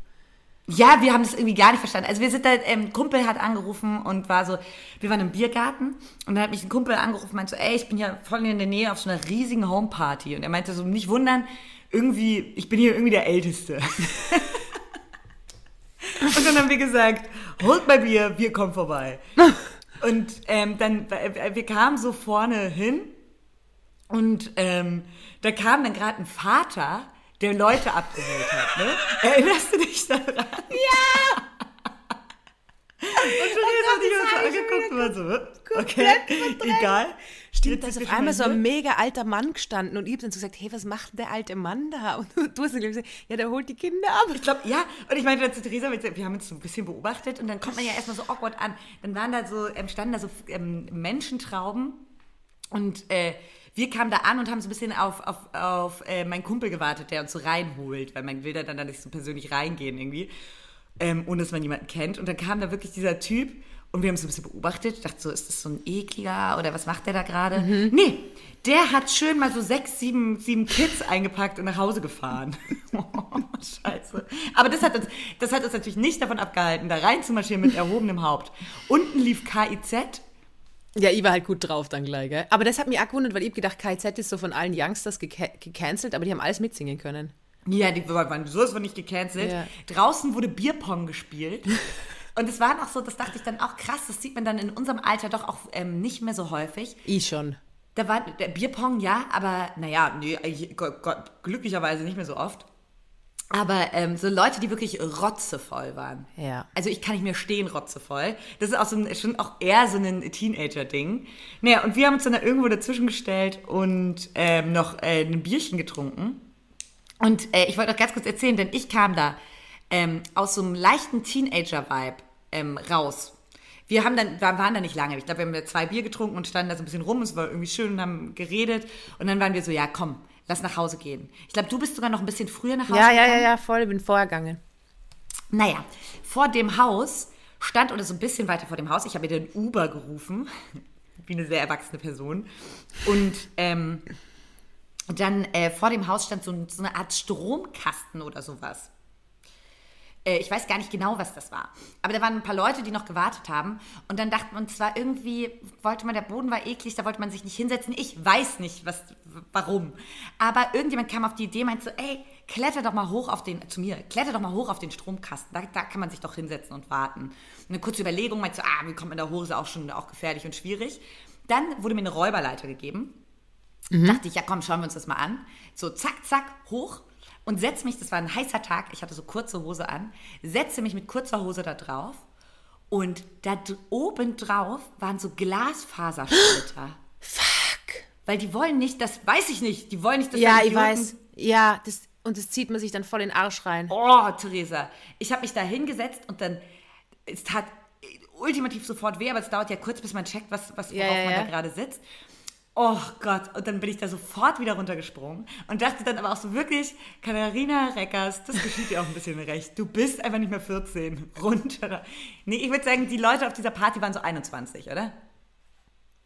Ja, wir haben das irgendwie gar nicht verstanden. Also wir sind da, ähm, Kumpel hat angerufen und war so, wir waren im Biergarten und dann hat mich ein Kumpel angerufen und meinte so, ey, ich bin ja voll in der Nähe auf so einer riesigen Homeparty. Und er meinte so, nicht wundern, irgendwie, ich bin hier irgendwie der Älteste. und dann haben wir gesagt, holt mal Bier, wir kommen vorbei. Und ähm, dann, äh, wir kamen so vorne hin und ähm, da kam dann gerade ein Vater, der Leute abgeholt hat. Ne? Erinnerst du dich daran? Ja! Und Theresa hat dich so angeguckt und war so, okay, egal. Stimmt, da ist auf einmal so ein mega alter Mann gestanden und ich habe dann so gesagt, hey, was macht denn der alte Mann da? Und du, du hast dann gesagt, ja, der holt die Kinder ab. Ich glaube, ja. Und ich meinte dann zu Theresa, wir haben uns so ein bisschen beobachtet und dann kommt man ja erstmal so awkward an. Dann waren da so, ähm, standen da so ähm, Menschentrauben und äh, wir kamen da an und haben so ein bisschen auf, auf, auf äh, meinen Kumpel gewartet, der uns so reinholt, weil man will da dann da nicht so persönlich reingehen irgendwie, ähm, ohne dass man jemanden kennt. Und dann kam da wirklich dieser Typ und wir haben so ein bisschen beobachtet. Ich dachte so, ist das so ein ekliger oder was macht der da gerade? Mhm. Nee, der hat schön mal so sechs, sieben, sieben Kids eingepackt und nach Hause gefahren. oh, scheiße. Aber das hat, uns, das hat uns natürlich nicht davon abgehalten, da reinzumarschieren mit erhobenem Haupt. Unten lief KIZ ja, ich war halt gut drauf dann gleich, gell? Aber das hat mich auch gewundert, weil ich gedacht, KZ ist so von allen Youngsters gecancelt, aber die haben alles mitsingen können. Ja, die waren sowas von nicht gecancelt. Ja. Draußen wurde Bierpong gespielt. Und es war noch so, das dachte ich dann auch krass, das sieht man dann in unserem Alter doch auch ähm, nicht mehr so häufig. Ich schon. Da war der Bierpong, ja, aber naja, nee, glücklicherweise nicht mehr so oft. Aber ähm, so Leute, die wirklich rotzevoll waren. Ja. Also ich kann nicht mehr stehen rotzevoll. Das ist auch so ein, schon auch eher so ein Teenager-Ding. Naja, und wir haben uns dann da irgendwo dazwischen gestellt und ähm, noch äh, ein Bierchen getrunken. Und äh, ich wollte noch ganz kurz erzählen, denn ich kam da ähm, aus so einem leichten Teenager-Vibe ähm, raus. Wir haben dann, waren da nicht lange. Ich glaube, wir haben zwei Bier getrunken und standen da so ein bisschen rum. Es war irgendwie schön und haben geredet. Und dann waren wir so, ja, komm, lass nach Hause gehen. Ich glaube, du bist sogar noch ein bisschen früher nach Hause ja, gegangen. Ja, ja, ja, voll, ich bin vorher gegangen. Naja, vor dem Haus stand, oder so ein bisschen weiter vor dem Haus, ich habe mir den Uber gerufen, wie eine sehr erwachsene Person. Und ähm, dann äh, vor dem Haus stand so, so eine Art Stromkasten oder sowas. Äh, ich weiß gar nicht genau, was das war. Aber da waren ein paar Leute, die noch gewartet haben. Und dann dachte man zwar irgendwie, wollte man, der Boden war eklig, da wollte man sich nicht hinsetzen. Ich weiß nicht, was, warum. Aber irgendjemand kam auf die Idee, meinte so, ey, kletter doch mal hoch auf den, zu mir, kletter doch mal hoch auf den Stromkasten. Da, da kann man sich doch hinsetzen und warten. Und eine kurze Überlegung, meinte so, ah, wie kommt man da hoch, ist auch schon auch gefährlich und schwierig. Dann wurde mir eine Räuberleiter gegeben. Mhm. Dachte ich, ja komm, schauen wir uns das mal an. So, zack, zack, hoch und setze mich, das war ein heißer Tag, ich hatte so kurze Hose an, setze mich mit kurzer Hose da drauf und da oben drauf waren so Glasfasersplitter. Fuck. Weil die wollen nicht, das weiß ich nicht, die wollen nicht, dass Ja, ich weiß. Ja, das, und das zieht man sich dann voll in den Arsch rein. Oh, Theresa. Ich habe mich da hingesetzt und dann, es tat ultimativ sofort weh, aber es dauert ja kurz, bis man checkt, was, was worauf ja, ja, man da gerade sitzt oh Gott, und dann bin ich da sofort wieder runtergesprungen und dachte dann aber auch so wirklich, Katharina Reckers, das geschieht dir auch ein bisschen recht. Du bist einfach nicht mehr 14. Runter. Nee, ich würde sagen, die Leute auf dieser Party waren so 21, oder?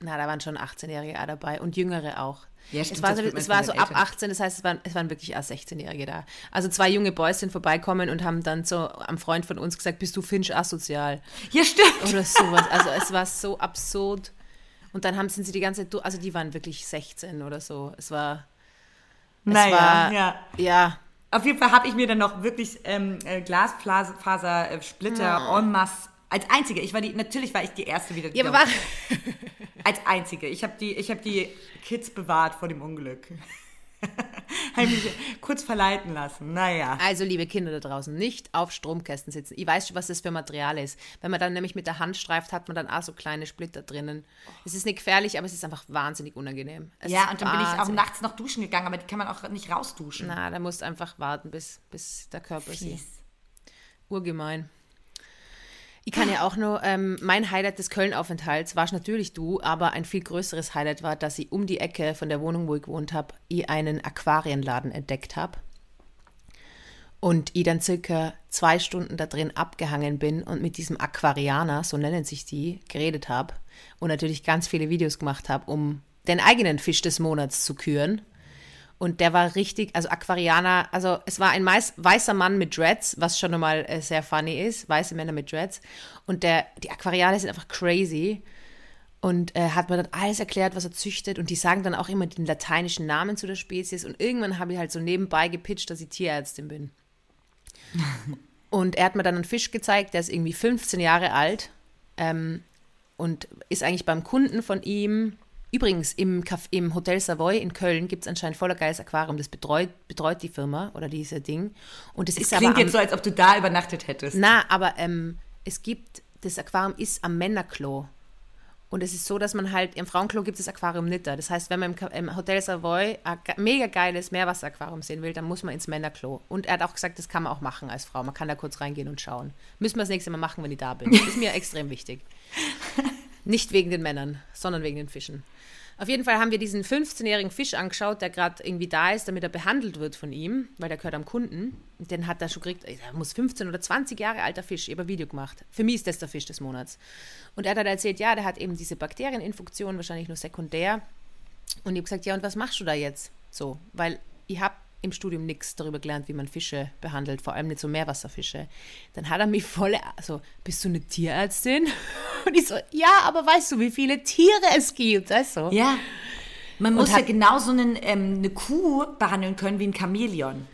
Na, da waren schon 18-Jährige dabei und Jüngere auch. Ja, stimmt, es war so, es war so ab 18, das heißt, es waren, es waren wirklich erst 16-Jährige da. Also zwei junge Boys sind vorbeikommen und haben dann so am Freund von uns gesagt, bist du Finch asozial? Ja, stimmt. Oder sowas. Also es war so absurd. Und dann haben sind sie die ganze Zeit, also die waren wirklich 16 oder so. Es war. Es naja, war, ja. Ja. Auf jeden Fall habe ich mir dann noch wirklich ähm, äh, Glasfaser-Splitter ja. en masse als einzige. Ich war die, natürlich war ich die erste wieder. Ja, aber war als einzige. Ich habe die, hab die Kids bewahrt vor dem Unglück. habe mich kurz verleiten lassen. Naja. Also, liebe Kinder da draußen, nicht auf Stromkästen sitzen. Ich weiß schon, was das für Material ist. Wenn man dann nämlich mit der Hand streift, hat man dann auch so kleine Splitter drinnen. Es ist nicht gefährlich, aber es ist einfach wahnsinnig unangenehm. Es ja, und dann bin ich auch nachts noch duschen gegangen, aber die kann man auch nicht rausduschen. Na, da musst du einfach warten, bis, bis der Körper sie. Urgemein. Ich kann ja auch nur, ähm, mein Highlight des Köln-Aufenthalts warst natürlich du, aber ein viel größeres Highlight war, dass ich um die Ecke von der Wohnung, wo ich gewohnt habe, ich einen Aquarienladen entdeckt habe. Und ich dann circa zwei Stunden da drin abgehangen bin und mit diesem Aquarianer, so nennen sich die, geredet habe. Und natürlich ganz viele Videos gemacht habe, um den eigenen Fisch des Monats zu küren. Und der war richtig, also Aquarianer, also es war ein weißer Mann mit Dreads, was schon nochmal äh, sehr funny ist, weiße Männer mit Dreads. Und der, die Aquarianer sind einfach crazy. Und äh, hat mir dann alles erklärt, was er züchtet. Und die sagen dann auch immer den lateinischen Namen zu der Spezies. Und irgendwann habe ich halt so nebenbei gepitcht, dass ich Tierärztin bin. und er hat mir dann einen Fisch gezeigt, der ist irgendwie 15 Jahre alt ähm, und ist eigentlich beim Kunden von ihm Übrigens, im, Caf im Hotel Savoy in Köln gibt es anscheinend voller geiles Aquarium. Das betreut, betreut die Firma oder diese Ding. Und es, es ist klingt aber jetzt so, als ob du da übernachtet hättest. Na, aber ähm, es gibt das Aquarium ist am Männerklo. Und es ist so, dass man halt, im Frauenklo gibt es das Aquarium nicht da. Das heißt, wenn man im, im Hotel Savoy ein mega geiles Meerwasseraquarium sehen will, dann muss man ins Männerklo. Und er hat auch gesagt, das kann man auch machen als Frau. Man kann da kurz reingehen und schauen. Müssen wir das nächste Mal machen, wenn ich da bin. Das ist mir extrem wichtig. Nicht wegen den Männern, sondern wegen den Fischen. Auf jeden Fall haben wir diesen 15-jährigen Fisch angeschaut, der gerade irgendwie da ist, damit er behandelt wird von ihm, weil der gehört am Kunden. Und Den hat er schon gekriegt, der muss 15 oder 20 Jahre alter Fisch, ich habe ein Video gemacht. Für mich ist das der Fisch des Monats. Und er hat halt erzählt, ja, der hat eben diese Bakterieninfektion, wahrscheinlich nur sekundär. Und ich habe gesagt, ja, und was machst du da jetzt? So, weil ich habe im Studium nichts darüber gelernt, wie man Fische behandelt, vor allem nicht so Meerwasserfische. Dann hat er mich voll, also, bist du eine Tierärztin? Und ich so, ja, aber weißt du, wie viele Tiere es gibt? Weißt du? Ja. Man muss ja genauso einen, ähm, eine Kuh behandeln können wie ein Chamäleon.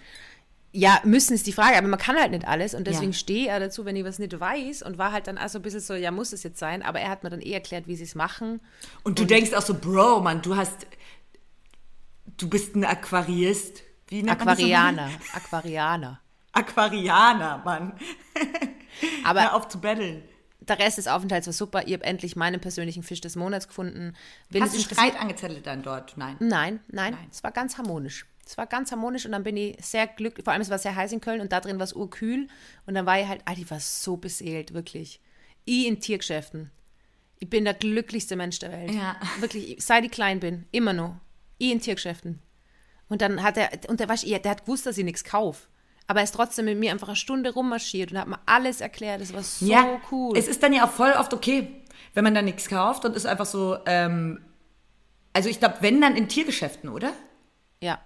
Ja, müssen ist die Frage, aber man kann halt nicht alles und deswegen Ja. stehe er dazu, wenn ich was nicht weiß und war halt dann also ein bisschen so, ja, muss es jetzt sein, aber er hat mir dann eh erklärt, wie sie es machen. Und du denkst auch so, Bro, Mann, du hast, du bist ein Aquarist. Wie nennt man das? Aquarianer, Aquarianer. Aquarianer, Mann. Aber Hör auf zu betteln. der Rest des Aufenthalts war super. Ich habe endlich meinen persönlichen Fisch des Monats gefunden. Wenn Hast du Streit angezettelt dann dort? Nein. Nein, nein, Nein. Es war ganz harmonisch. Es war ganz harmonisch und dann bin ich sehr glücklich. Vor allem, es war sehr heiß in Köln und da drin war es urkühl. Und dann war ich halt, ah, die war so beseelt, wirklich. Ich in Tiergeschäften. Ich bin der glücklichste Mensch der Welt. Ja. Wirklich, seit ich klein bin, immer noch. Ich in Tiergeschäften. Und dann hat er, und der, weißt, du, der hat gewusst, dass ich nichts kaufe. Aber er ist trotzdem mit mir einfach eine Stunde rummarschiert und hat mir alles erklärt. Das war so ja, cool. Es ist dann ja auch voll oft okay, wenn man dann nichts kauft und ist einfach so, ähm, also ich glaube, wenn dann in Tiergeschäften, oder? ja.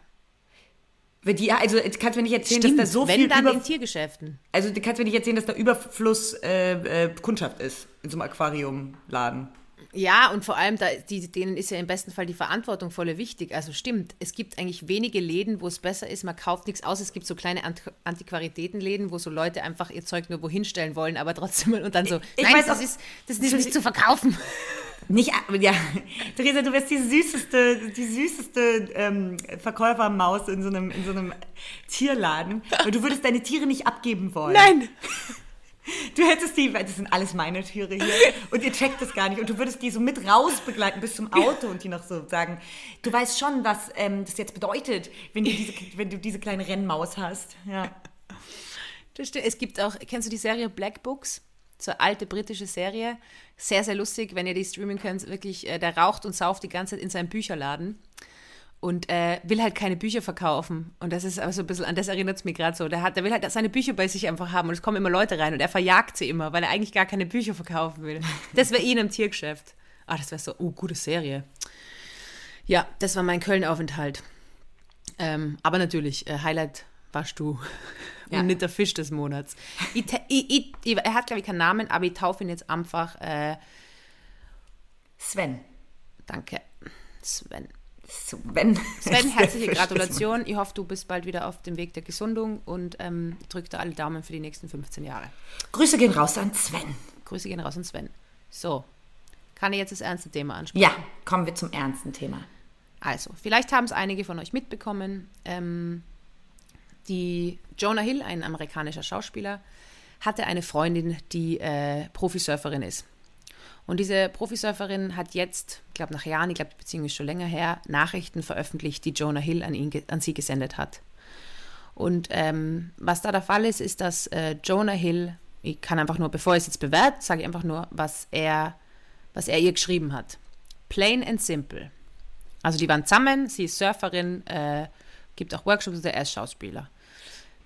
Weil die, also jetzt kannst du mir nicht erzählen, Stimmt, dass da so wenn viel dann über, in Tiergeschäften. also du kannst mir nicht erzählen, dass da Überfluss äh, äh, Kundschaft ist in so einem Aquariumladen. Ja, und vor allem, da, die, denen ist ja im besten Fall die Verantwortung voll wichtig. Also stimmt, es gibt eigentlich wenige Läden, wo es besser ist, man kauft nichts aus. Es gibt so kleine Ant Antiquaritätenläden, wo so Leute einfach ihr Zeug nur wohin stellen wollen, aber trotzdem und dann so, Ich nein, weiß das, auch- ist, das ist nicht zu verkaufen. Nicht, ja, Theresa, du wärst die süßeste, die süßeste ähm, Verkäufermaus in so, einem, in so einem Tierladen. Weil du würdest deine Tiere nicht abgeben wollen. Nein. Du hättest die, weil das sind alles meine Tiere hier und ihr checkt das gar nicht und du würdest die so mit raus begleiten bis zum Auto und die noch so sagen, du weißt schon, was ähm, das jetzt bedeutet, wenn du diese, wenn du diese kleine Rennmaus hast. Ja. Es gibt auch, kennst du die Serie Black Books? So eine alte britische Serie. Sehr, sehr lustig, wenn ihr die streamen könnt. Wirklich, äh, der raucht und sauft die ganze Zeit in seinem Bücherladen und äh, will halt keine Bücher verkaufen. Und das ist aber so ein bisschen, an das erinnert es mich gerade so. Der, hat, der will halt seine Bücher bei sich einfach haben und es kommen immer Leute rein und er verjagt sie immer, weil er eigentlich gar keine Bücher verkaufen will. Das wäre ihn im Tiergeschäft. Ah, das wäre so, oh, gute Serie. Ja, das war mein Köln-Aufenthalt. Ähm, aber natürlich, äh, Highlight warst du Ja. und nicht der Fisch des Monats. Ich, ich, ich, er hat, glaube ich, keinen Namen, aber ich taufe ihn jetzt einfach. Äh, Sven. danke, Sven. Sven. Sven, herzliche Gratulation. Ich hoffe, du bist bald wieder auf dem Weg der Gesundung und ähm, drück da alle Daumen für die nächsten 15 Jahre. Grüße gehen raus an Sven. Grüße gehen raus an Sven. So, kann ich jetzt das ernste Thema ansprechen? Ja, kommen wir zum ernsten Thema. Also, vielleicht haben es einige von euch mitbekommen. Ähm, die Jonah Hill, ein amerikanischer Schauspieler, hatte eine Freundin, die äh, Profisurferin ist. Und diese Profisurferin hat jetzt, ich glaube nach Jahren, ich glaube die Beziehung ist schon länger her, Nachrichten veröffentlicht, die Jonah Hill an, ihn, an sie gesendet hat. Und ähm, was da der Fall ist, ist, dass äh, Jonah Hill, ich kann einfach nur, bevor ich es jetzt bewerte, sage ich einfach nur, was er, was er ihr geschrieben hat. Plain and simple. Also die waren zusammen, sie ist Surferin, äh, gibt auch Workshops und er ist Schauspieler.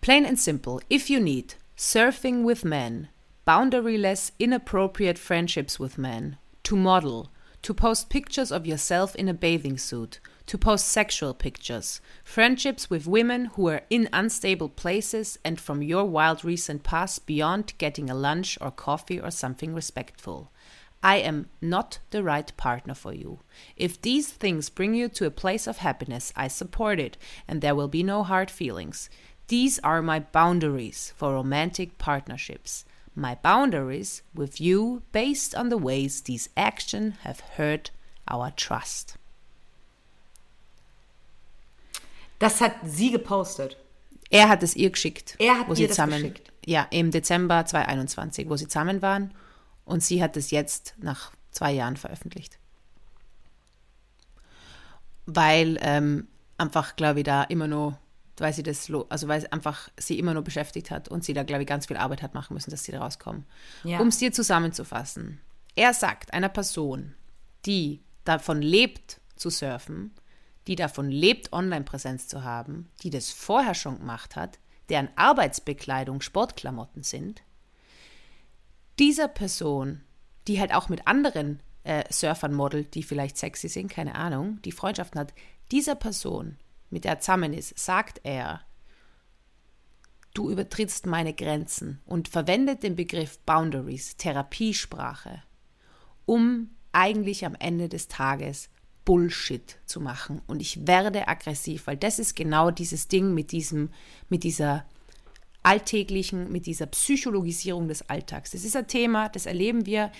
Plain and simple, if you need surfing with men, boundaryless, inappropriate friendships with men, to model, to post pictures of yourself in a bathing suit, to post sexual pictures, friendships with women who are in unstable places and from your wild recent past beyond getting a lunch or coffee or something respectful. I am not the right partner for you. If these things bring you to a place of happiness, I support it, and there will be no hard feelings. These are my boundaries for romantic partnerships. My boundaries with you based on the ways these actions have hurt our trust. Das hat sie gepostet. Er hat es ihr geschickt. Er hat wo ihr sie das zusammen, geschickt? Ja, im Dezember 2021, wo sie zusammen waren. Und sie hat es jetzt nach zwei Jahren veröffentlicht. Weil ähm, einfach, glaube ich, da immer nur, weil sie das, also weil einfach sie immer nur beschäftigt hat und sie da, glaube ich, ganz viel Arbeit hat machen müssen, dass sie da rauskommen. Ja. Um es dir zusammenzufassen. Er sagt einer Person, die davon lebt zu surfen, die davon lebt, Online-Präsenz zu haben, die das vorher schon gemacht hat, deren Arbeitsbekleidung Sportklamotten sind, dieser Person, die halt auch mit anderen äh, Surfern modelt, die vielleicht sexy sind, keine Ahnung, die Freundschaften hat, dieser Person, mit der er zusammen ist, sagt er, du übertrittst meine Grenzen und verwendet den Begriff Boundaries, Therapiesprache, um eigentlich am Ende des Tages Bullshit zu machen. Und ich werde aggressiv, weil das ist genau dieses Ding mit diesem, mit dieser alltäglichen, mit dieser Psychologisierung des Alltags. Das ist ein Thema, das erleben wir.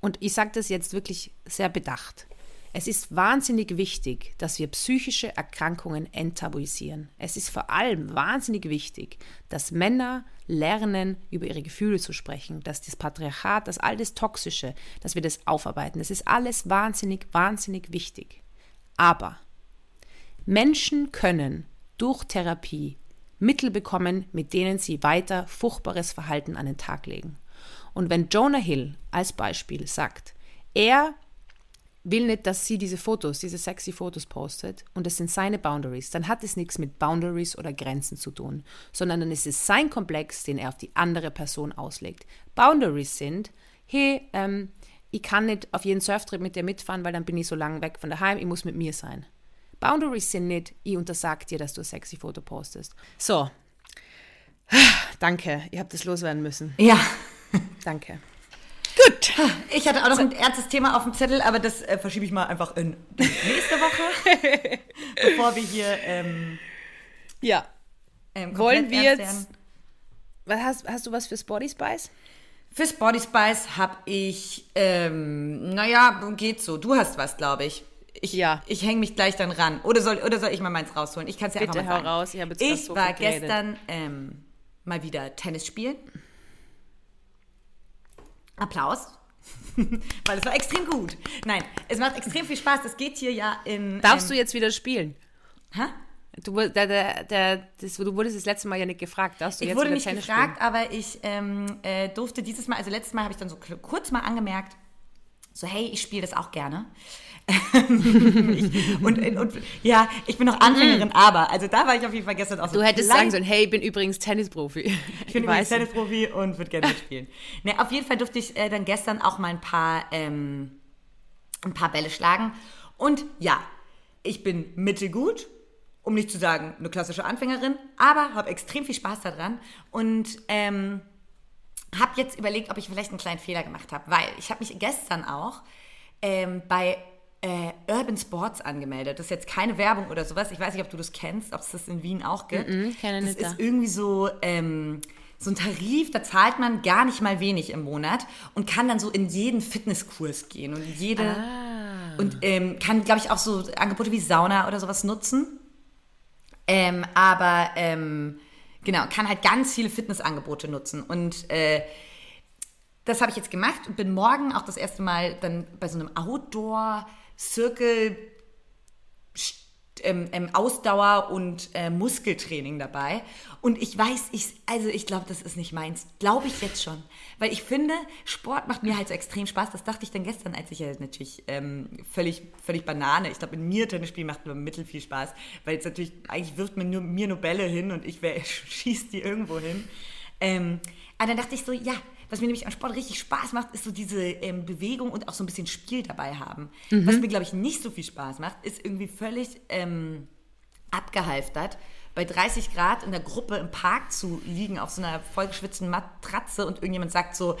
Und ich sage das jetzt wirklich sehr bedacht. Es ist wahnsinnig wichtig, dass wir psychische Erkrankungen enttabuisieren. Es ist vor allem wahnsinnig wichtig, dass Männer lernen, über ihre Gefühle zu sprechen, dass das Patriarchat, das all das Toxische, dass wir das aufarbeiten. Das ist alles wahnsinnig, wahnsinnig wichtig. Aber Menschen können durch Therapie Mittel bekommen, mit denen sie weiter furchtbares Verhalten an den Tag legen. Und wenn Jonah Hill als Beispiel sagt, er will nicht, dass sie diese Fotos, diese sexy Fotos postet und das sind seine Boundaries, dann hat es nichts mit Boundaries oder Grenzen zu tun, sondern dann ist es sein Komplex, den er auf die andere Person auslegt. Boundaries sind, hey, ähm, ich kann nicht auf jeden Surftrip mit dir mitfahren, weil dann bin ich so lange weg von daheim, ich muss mit mir sein. Boundaries sind nicht, ich untersag dir, dass du ein sexy Foto postest. So. Danke, ihr habt es loswerden müssen. Ja. Danke. Ich hatte auch noch ein ernstes Thema auf dem Zettel, aber das äh, verschiebe ich mal einfach in die nächste Woche, bevor wir hier. Ähm, ja. Ähm, Wollen wir jetzt. Was hast, hast du was für Body Spice? Fürs Body Spice habe ich, ähm, naja, geht so. Du hast was, glaube ich. Ich, ja. ich hänge mich gleich dann ran. Oder soll, oder soll ich mal meins rausholen? Ich kann es ja Bitte einfach mal sagen. raus. Ich, jetzt ich so war gestern ähm, mal wieder Tennis spielen. Applaus. Weil es war extrem gut. Nein, es macht extrem viel Spaß. Es geht hier ja in. Darfst ähm, du jetzt wieder spielen? Hä? Du, der, der, der, das, du wurdest das letzte Mal ja nicht gefragt. Darfst du ich jetzt wurde nicht Tennis gefragt, spielen? aber ich ähm, äh, durfte dieses Mal, also letztes Mal habe ich dann so kurz mal angemerkt, so hey, ich spiele das auch gerne. und, und, ja, ich bin noch Anfängerin, mm. aber, also da war ich auf jeden Fall gestern auch so. Du hättest sagen sollen, hey, ich bin übrigens Tennisprofi. Ich bin übrigens Tennisprofi und würde gerne mitspielen. ne, auf jeden Fall durfte ich äh, dann gestern auch mal ein paar, ähm, ein paar Bälle schlagen. Und ja, ich bin mittelgut, um nicht zu sagen eine klassische Anfängerin, aber habe extrem viel Spaß daran und ähm, habe jetzt überlegt, ob ich vielleicht einen kleinen Fehler gemacht habe, weil ich habe mich gestern auch ähm, bei äh, Urban Sports angemeldet. Das ist jetzt keine Werbung oder sowas. Ich weiß nicht, ob du das kennst, ob es das in Wien auch gibt. Mm -mm, das ist da. irgendwie so, ähm, so ein Tarif, da zahlt man gar nicht mal wenig im Monat und kann dann so in jeden Fitnesskurs gehen und jede ah. und ähm, kann, glaube ich, auch so Angebote wie Sauna oder sowas nutzen. Ähm, aber ähm, genau, kann halt ganz viele Fitnessangebote nutzen und äh, das habe ich jetzt gemacht und bin morgen auch das erste Mal dann bei so einem Outdoor- Circle ähm, ähm, Ausdauer und äh, Muskeltraining dabei. Und ich weiß, ich, also ich glaube, das ist nicht meins. Glaube ich jetzt schon. Weil ich finde, Sport macht mir halt so extrem Spaß. Das dachte ich dann gestern, als ich ja natürlich ähm, völlig, völlig Banane. Ich glaube, in mir Tennisspiel macht nur mittel viel Spaß. Weil es natürlich, eigentlich wirft man nur, mir nur Bälle hin und ich schießt die irgendwo hin. Ähm, aber dann dachte ich so, ja, was mir nämlich am Sport richtig Spaß macht, ist so diese ähm, Bewegung und auch so ein bisschen Spiel dabei haben. Mhm. Was mir, glaube ich, nicht so viel Spaß macht, ist irgendwie völlig ähm, abgehalftert, bei 30 Grad in der Gruppe im Park zu liegen auf so einer vollgeschwitzten Matratze und irgendjemand sagt so,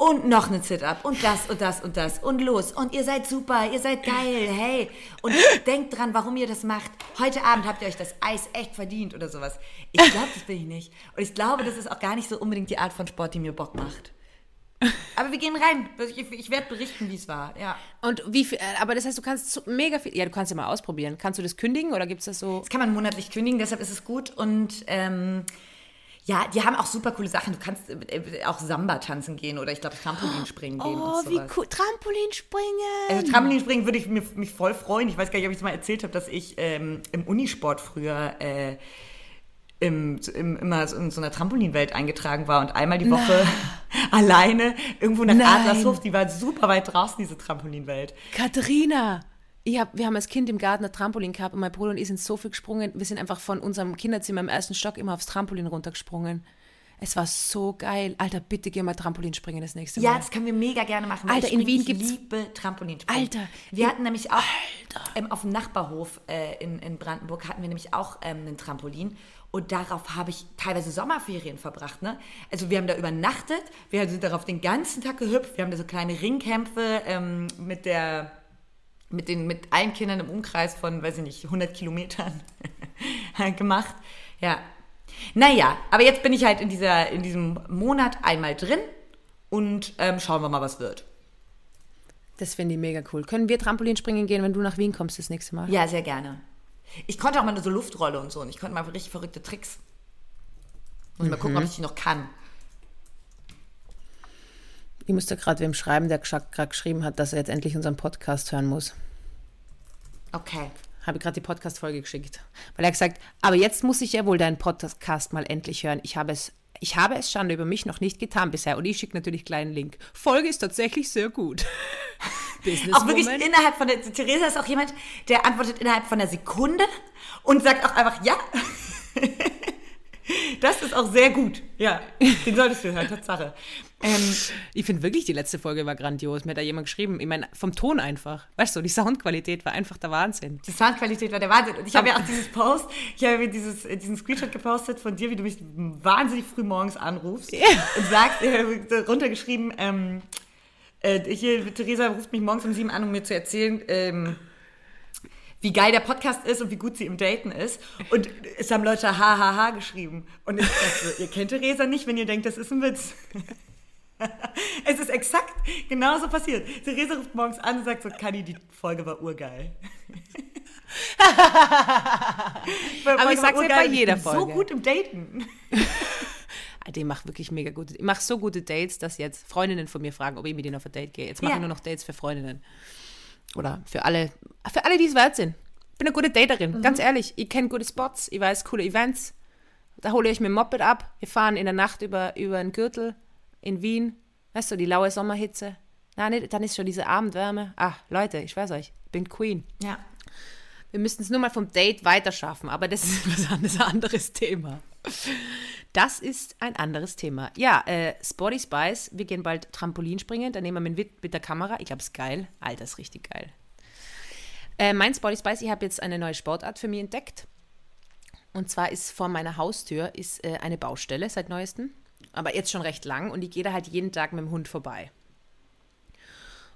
und noch eine Sit-Up und das und das und das und los und ihr seid super, ihr seid geil, hey. Und denkt dran, warum ihr das macht. Heute Abend habt ihr euch das Eis echt verdient oder sowas. Ich glaube, das bin ich nicht. Und ich glaube, das ist auch gar nicht so unbedingt die Art von Sport, die mir Bock macht. Aber wir gehen rein. Ich, ich werde berichten, wie es war. Ja. Und wie viel, äh, aber das heißt, du kannst mega viel. Ja, du kannst ja mal ausprobieren. Kannst du das kündigen oder gibt es das so? Das kann man monatlich kündigen, deshalb ist es gut. Und ähm, Ja, die haben auch super coole Sachen. Du kannst äh, auch Samba tanzen gehen oder ich glaube Trampolinspringen gehen Oh, wie cool. Trampolinspringen. Also Trampolinspringen würde ich mir, mich voll freuen. Ich weiß gar nicht, ob ich es mal erzählt habe, dass ich ähm, im Unisport früher äh, im, im, immer so in so einer Trampolinwelt eingetragen war und einmal die Woche alleine irgendwo nach Nein. Adlershof. Die war super weit draußen, diese Trampolinwelt. Katharina, ich hab, wir haben als Kind im Garten ein Trampolin gehabt und mein Bruder und ich sind so viel gesprungen. Wir sind einfach von unserem Kinderzimmer im ersten Stock immer aufs Trampolin runtergesprungen. Es war so geil. Alter, bitte geh mal Trampolin springen das nächste Ja, Mal. das können wir mega gerne machen. Alter, in Wien ich gibt's- liebe Trampolinspringen. Alter, wir in- hatten nämlich auch ähm, auf dem Nachbarhof äh, in, in Brandenburg hatten wir nämlich auch ähm, einen Trampolin und darauf habe ich teilweise Sommerferien verbracht. Ne? Also wir haben da übernachtet, wir sind darauf den ganzen Tag gehüpft, wir haben da so kleine Ringkämpfe ähm, mit der mit den mit allen Kindern im Umkreis von, weiß ich nicht, 100 Kilometern gemacht. Ja. Naja, aber jetzt bin ich halt in, dieser, in diesem Monat einmal drin und ähm, schauen wir mal, was wird. Das finde ich mega cool. Können wir Trampolin springen gehen, wenn du nach Wien kommst das nächste Mal? Ja, sehr gerne. Ich konnte auch mal so Luftrolle und so und ich konnte mal richtig verrückte Tricks. Muss mal gucken, ob ich die noch kann. Ich musste gerade wem schreiben, der gerade geschrieben hat, dass er jetzt endlich unseren Podcast hören muss. Okay. Habe ich gerade die Podcast-Folge geschickt. Weil er hat gesagt, aber jetzt muss ich ja wohl deinen Podcast mal endlich hören. Ich habe es, ich habe es Schande über mich noch nicht getan bisher. Und ich schicke natürlich einen kleinen Link. Folge ist tatsächlich sehr gut. Auch wirklich innerhalb von der. Theresa ist auch jemand, der antwortet innerhalb von einer Sekunde und sagt auch einfach ja. Das ist auch sehr gut. Ja, den solltest du hören, Tatsache. Ähm, Ich finde wirklich, die letzte Folge war grandios. Mir hat da jemand geschrieben. Ich meine, vom Ton einfach. Weißt du, die Soundqualität war einfach der Wahnsinn. die Soundqualität war der Wahnsinn. Und ich habe ja auch dieses Post, ich habe dieses, äh, diesen Screenshot gepostet von dir, wie du mich wahnsinnig früh morgens anrufst und sagst, äh, runtergeschrieben, ähm, äh, hier, Theresa ruft mich morgens um sieben an, um mir zu erzählen, ähm, wie geil der Podcast ist und wie gut sie im Daten ist. Und es haben Leute hahaha geschrieben. Und ich dachte, so, ihr kennt Theresa nicht, wenn ihr denkt, das ist ein Witz. Es ist exakt genauso passiert. Theresa ruft morgens an und sagt so, Kani, die Folge war urgeil. Aber ich sag's ja bei jeder ich bin Folge. so gut im Daten. Alter, ich mache wirklich mega gute. Ich mache so gute Dates, dass jetzt Freundinnen von mir fragen, ob ich mit denen auf ein Date gehe. Jetzt mache Ja. ich nur noch Dates für Freundinnen. Oder für alle, für alle, die es wert sind. Ich bin eine gute Daterin, Mhm. ganz ehrlich. Ich kenne gute Spots, ich weiß coole Events. Da hole ich euch mit dem Moped ab. Wir fahren in der Nacht über, über den Gürtel in Wien. Weißt du, die laue Sommerhitze. Na, nee, dann ist schon diese Abendwärme. Ah, Leute, ich weiß euch, ich bin Queen. Ja. Wir müssten es nur mal vom Date weiterschaffen, aber das ist was anderes, ein anderes Thema. Das ist ein anderes Thema. Ja, äh, Sporty Spice, wir gehen bald Trampolin springen, dann nehmen wir mit, mit der Kamera. Ich glaube, es ist geil. Alter, ist richtig geil. Äh, mein Sporty Spice, ich habe jetzt eine neue Sportart für mich entdeckt. Und zwar ist vor meiner Haustür ist, äh, eine Baustelle seit neuestem, aber jetzt schon recht lang und ich gehe da halt jeden Tag mit dem Hund vorbei.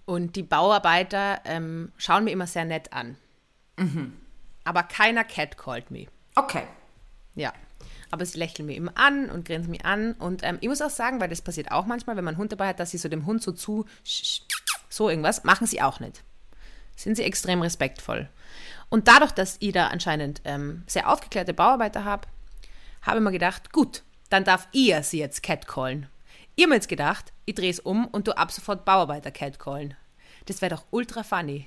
Und die Bauarbeiter ähm, schauen mir immer sehr nett an. Aber keiner catcallt me. Okay. Ja. Aber sie lächeln mir immer an und grinsen mich an. Und ähm, ich muss auch sagen, weil das passiert auch manchmal, wenn man einen Hund dabei hat, dass sie so dem Hund so zu, so irgendwas, machen sie auch nicht. Sind sie extrem respektvoll. Und dadurch, dass ich da anscheinend ähm, sehr aufgeklärte Bauarbeiter habe, habe ich mir gedacht, gut, dann darf ihr sie jetzt catcallen. Ihr habt jetzt gedacht, ich drehe es um und du ab sofort Bauarbeiter catcallen. Das wäre doch ultra funny.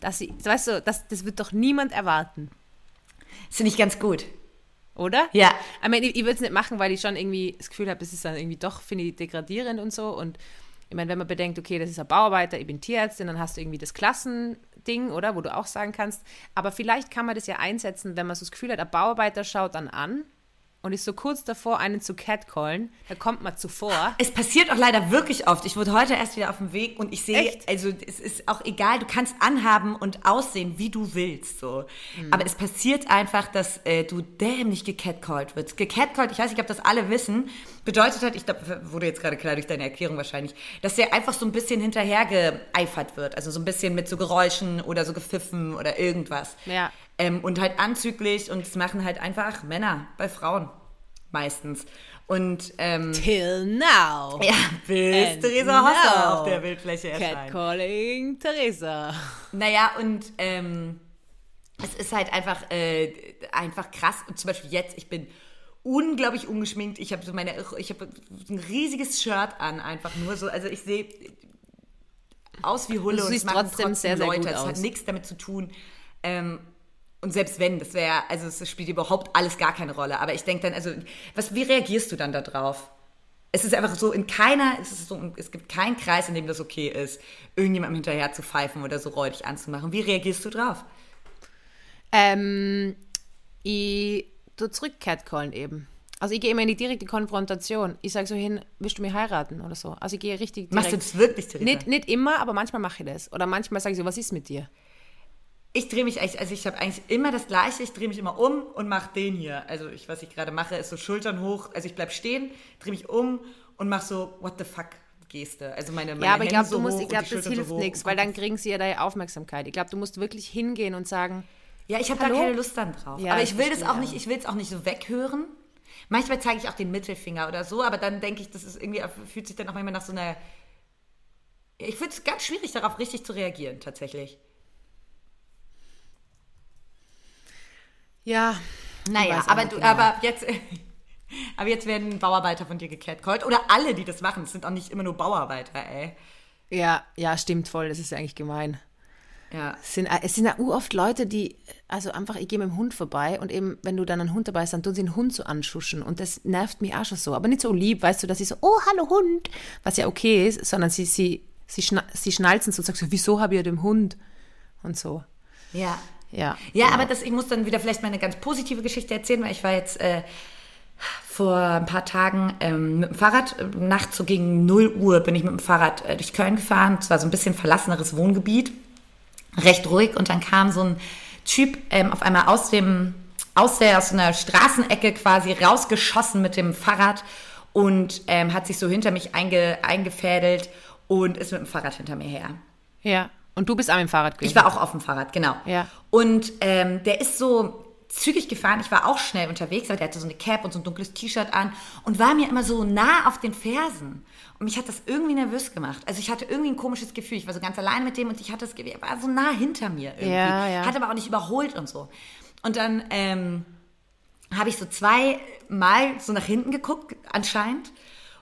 Dass sie, weißt du, das, das wird doch niemand erwarten. Das finde ich ganz gut. Oder? Ja. Ich meine, ich, ich würde es nicht machen, weil ich schon irgendwie das Gefühl habe, das ist dann irgendwie doch, finde ich, degradierend und so. Und ich meine, wenn man bedenkt, okay, das ist ein Bauarbeiter, ich bin Tierärztin, dann hast du irgendwie das Klassending, oder? Wo du auch sagen kannst. Aber vielleicht kann man das ja einsetzen, wenn man so das Gefühl hat, ein Bauarbeiter schaut dann an und ist so kurz davor, einen zu catcallen, da kommt man zuvor. Es passiert auch leider wirklich oft. Ich wurde heute erst wieder auf dem Weg und ich sehe, Echt? also es ist auch egal, du kannst anhaben und aussehen, wie du willst. So. Mhm. Aber es passiert einfach, dass äh, du dämlich gecatcallt wirst. Gecatcallt, ich weiß nicht, ob das alle wissen, bedeutet halt, ich glaube, wurde jetzt gerade klar durch deine Erklärung wahrscheinlich, dass der einfach so ein bisschen hinterhergeeifert wird. Also so ein bisschen mit so Geräuschen oder so Gepfiffen oder irgendwas. Ja. Ähm, und halt anzüglich und das machen halt einfach Männer bei Frauen meistens. Und ähm, Till now. ja, bis Theresa Hosse now, auf der Bildfläche erscheint. Catcalling Theresa. Naja, und ähm, es ist halt einfach, äh, einfach krass. Und zum Beispiel jetzt, ich bin unglaublich ungeschminkt. Ich habe so meine, ich habe ein riesiges Shirt an, einfach nur so. Also ich sehe aus wie Hulle Du und es machen trotzdem trotzdem sehr, sehr Leute. gut Es hat nichts damit zu tun. Ähm, und selbst wenn, das wäre, also es spielt überhaupt alles gar keine Rolle. Aber ich denke dann, also, was, wie reagierst du dann darauf? Es ist einfach so in keiner, es ist so, es gibt keinen Kreis, in dem das okay ist, irgendjemandem hinterher zu pfeifen oder so räudig anzumachen. Wie reagierst du drauf? Ähm, ich tu zurück catcallen eben. Also ich gehe immer in die direkte Konfrontation. Ich sage so hin, willst du mich heiraten oder so. Also ich gehe richtig direkt. Machst du das wirklich, Theresa? Nicht, nicht immer, aber manchmal mache ich das. Oder manchmal sage ich so, was ist mit dir? Ich drehe mich eigentlich, also ich habe eigentlich immer das Gleiche. Ich drehe mich immer um und mache den hier. Also ich, was ich gerade mache, ist so Schultern hoch. Also ich bleib stehen, drehe mich um und mache so What the fuck Geste. Also meine, meine Ja, aber ich glaube, du so musst, hoch ich und glaube, die das hilft so nichts, weil dann kriegen sie ja deine Aufmerksamkeit. Ich glaube, du musst wirklich hingehen und sagen, Ja, ich habe da keine Lust dann drauf. Ja, aber ich ich will das verstehe, auch nicht, ich will es auch nicht so weghören. Manchmal zeige ich auch den Mittelfinger oder so, aber dann denke ich, das ist irgendwie, fühlt sich dann auch manchmal nach so einer. Ich finde es ganz schwierig, darauf richtig zu reagieren, tatsächlich. Ja. Naja, aber, du, genau. aber jetzt. Aber jetzt werden Bauarbeiter von dir gecatcallt. Oder alle, die das machen. Es sind auch nicht immer nur Bauarbeiter, ey. Ja, ja, stimmt voll. Das ist ja eigentlich gemein. Ja. Es sind, es sind ja oft Leute, die, also einfach, ich gehe mit dem Hund vorbei und eben, wenn du dann einen Hund dabei hast, dann tun sie den Hund so anschuschen und das nervt mich auch schon so. Aber nicht so lieb, weißt du, dass sie so, oh, hallo Hund, was ja okay ist, sondern sie, sie, sie, schna sie schnalzen so und sagen so, wieso habe ich dem Hund? Und so. Ja. Ja. Ja, aber das, ich muss dann wieder vielleicht mal eine ganz positive Geschichte erzählen, weil ich war jetzt äh, vor ein paar Tagen ähm, mit dem Fahrrad, äh, nachts so gegen 0 Uhr bin ich mit dem Fahrrad äh, durch Köln gefahren. Es war so ein bisschen verlasseneres Wohngebiet, recht ruhig. Und dann kam so ein Typ ähm, auf einmal aus dem, aus der, aus einer Straßenecke quasi rausgeschossen mit dem Fahrrad und ähm, hat sich so hinter mich einge, eingefädelt und ist mit dem Fahrrad hinter mir her. Ja. Und du bist auch mit dem Fahrrad gewesen. Ich war auch auf dem Fahrrad, genau. Ja. Und ähm, der ist so zügig gefahren. Ich war auch schnell unterwegs, aber der hatte so eine Cap und so ein dunkles T-Shirt an und war mir immer so nah auf den Fersen. Und mich hat das irgendwie nervös gemacht. Also ich hatte irgendwie ein komisches Gefühl. Ich war so ganz allein mit dem und ich hatte das Gefühl, er war so nah hinter mir irgendwie. Ja, ja. Hat aber auch nicht überholt und so. Und dann ähm, habe ich so zweimal so nach hinten geguckt, anscheinend.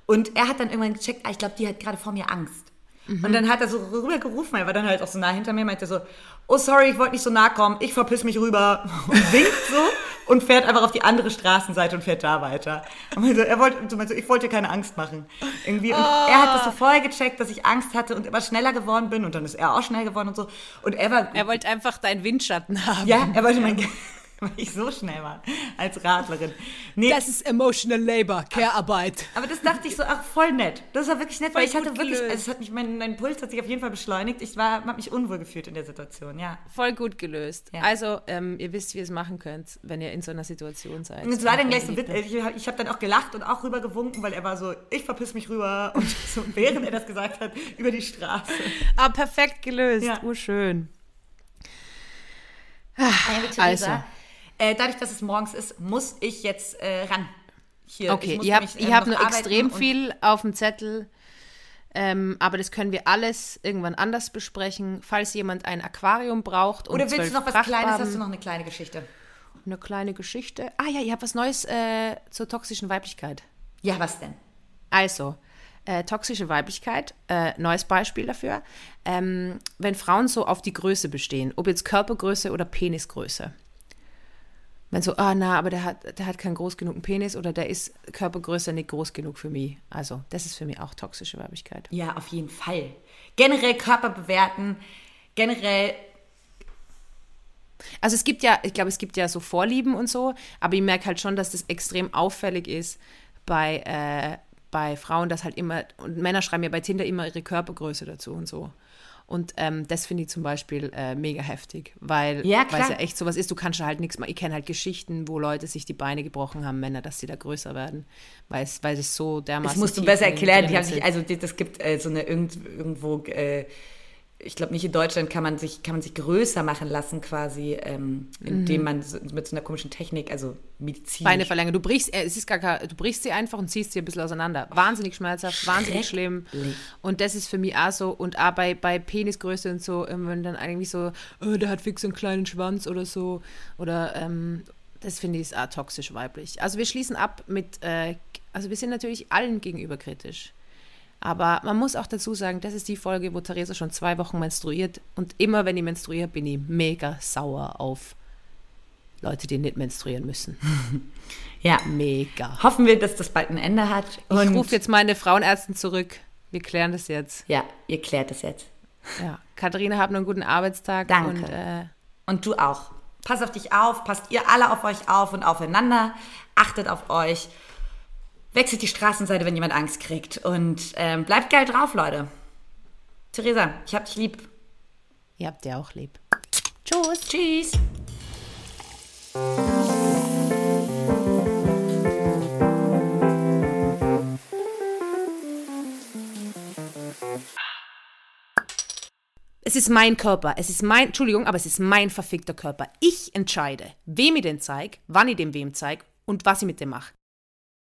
Und er hat dann irgendwann gecheckt, ah, ich glaube, die hat gerade vor mir Angst. Und dann hat er so rüber gerufen, er war dann halt auch so nah hinter mir, meinte so, oh sorry, ich wollte nicht so nah kommen, ich verpiss mich rüber und winkt so und fährt einfach auf die andere Straßenseite und fährt da weiter. Und meinte, er wollte, so meinte, so, ich wollte dir keine Angst machen. Irgendwie. Und er hat das so vorher gecheckt, dass ich Angst hatte und immer schneller geworden bin und dann ist er auch schnell geworden und so. Und er war er wollte einfach deinen Windschatten haben. ja, er wollte mein, weil ich so schnell war als Radlerin. Nee, Das ist Emotional Labor, Care-Arbeit. aber das dachte ich so, ach, voll nett. Das war wirklich nett, weil ich Voll hatte wirklich, also es hat mich, mein, mein Puls hat sich auf jeden Fall beschleunigt. Ich war, habe mich unwohl gefühlt in der Situation, ja. Voll gut gelöst. Ja. Also, ähm, ihr wisst, wie ihr es machen könnt, wenn ihr in so einer Situation seid. Und es war dann gleich so, ich habe hab dann auch gelacht und auch rüber gewunken, weil er war so, ich verpiss mich rüber. Und so, während er das gesagt hat, über die Straße. Ah, perfekt gelöst. Ja. Urschön. Also. Also. Äh, dadurch, dass es morgens ist, muss ich jetzt äh, ran. Hier, ich Okay, muss ihr habt, nämlich, äh, ihr habt noch nur extrem viel auf dem Zettel. Ähm, aber das können wir alles irgendwann anders besprechen. Falls jemand ein Aquarium braucht Oder willst du noch was Kleines? Hast du noch eine kleine Geschichte? eine kleine Geschichte? Ah ja, ihr habt was Neues äh, zur toxischen Weiblichkeit. Ja, was denn? Also, äh, toxische Weiblichkeit, äh, neues Beispiel dafür. Ähm, wenn Frauen so auf die Größe bestehen, ob jetzt Körpergröße oder Penisgröße. Wenn so, ah na, aber der hat, der hat keinen groß genugen Penis oder der ist Körpergröße nicht groß genug für mich. Also, das ist für mich auch toxische Weiblichkeit. Ja, auf jeden Fall. Generell Körper bewerten, generell Also es gibt ja, ich glaube, es gibt ja so Vorlieben und so, aber ich merke halt schon, dass das extrem auffällig ist bei, äh, bei Frauen, dass halt immer, und Männer schreiben ja bei Tinder immer ihre Körpergröße dazu und so. Und ähm, das finde ich zum Beispiel äh, mega heftig, weil Ja, weil es ja echt sowas ist, du kannst ja halt nichts machen. Ich kenne halt Geschichten, wo Leute sich die Beine gebrochen haben, Männer, dass sie da größer werden, weil es, weil es so dermaßen Das musst du besser erklären. Die haben sich, also das gibt äh, so eine irgend, irgendwo, äh, ich glaube nicht in Deutschland kann man sich kann man sich größer machen lassen quasi, ähm, indem man so, mit so einer komischen Technik, also Medizin. Beine verlängern. Du brichst, äh, es ist gar kein, du brichst sie einfach und ziehst sie ein bisschen auseinander. Wahnsinnig schmerzhaft, wahnsinnig schlimm. Und das ist für mich auch so. Und auch bei, bei Penisgröße und so, ähm, wenn dann eigentlich so, oh, der hat fix einen kleinen Schwanz oder so. Oder ähm, das finde ich auch toxisch weiblich. Also wir schließen ab mit, äh, also wir sind natürlich allen gegenüber kritisch. Aber man muss auch dazu sagen, das ist die Folge, wo Theresa schon zwei Wochen menstruiert. Und immer wenn ich menstruiere, bin ich mega sauer auf Leute, die nicht menstruieren müssen. Ja. Mega. Hoffen wir, dass das bald ein Ende hat. Ich rufe jetzt meine Frauenärztin zurück. Wir klären das jetzt. Ja, ihr klärt das jetzt. Ja. Katharina, habt noch einen guten Arbeitstag. Danke. Und, äh, Und du auch. Pass auf dich auf, passt ihr alle auf euch auf und aufeinander. Achtet auf euch. Wechselt die Straßenseite, wenn jemand Angst kriegt. Und ähm, bleibt geil drauf, Leute. Theresa, ich hab dich lieb. ihr habt ja auch lieb. Tschüss. Tschüss. Es ist mein Körper. Es ist mein, Entschuldigung, aber es ist mein verfickter Körper. Ich entscheide, wem ich den zeige, wann ich dem wem zeige und was ich mit dem mache.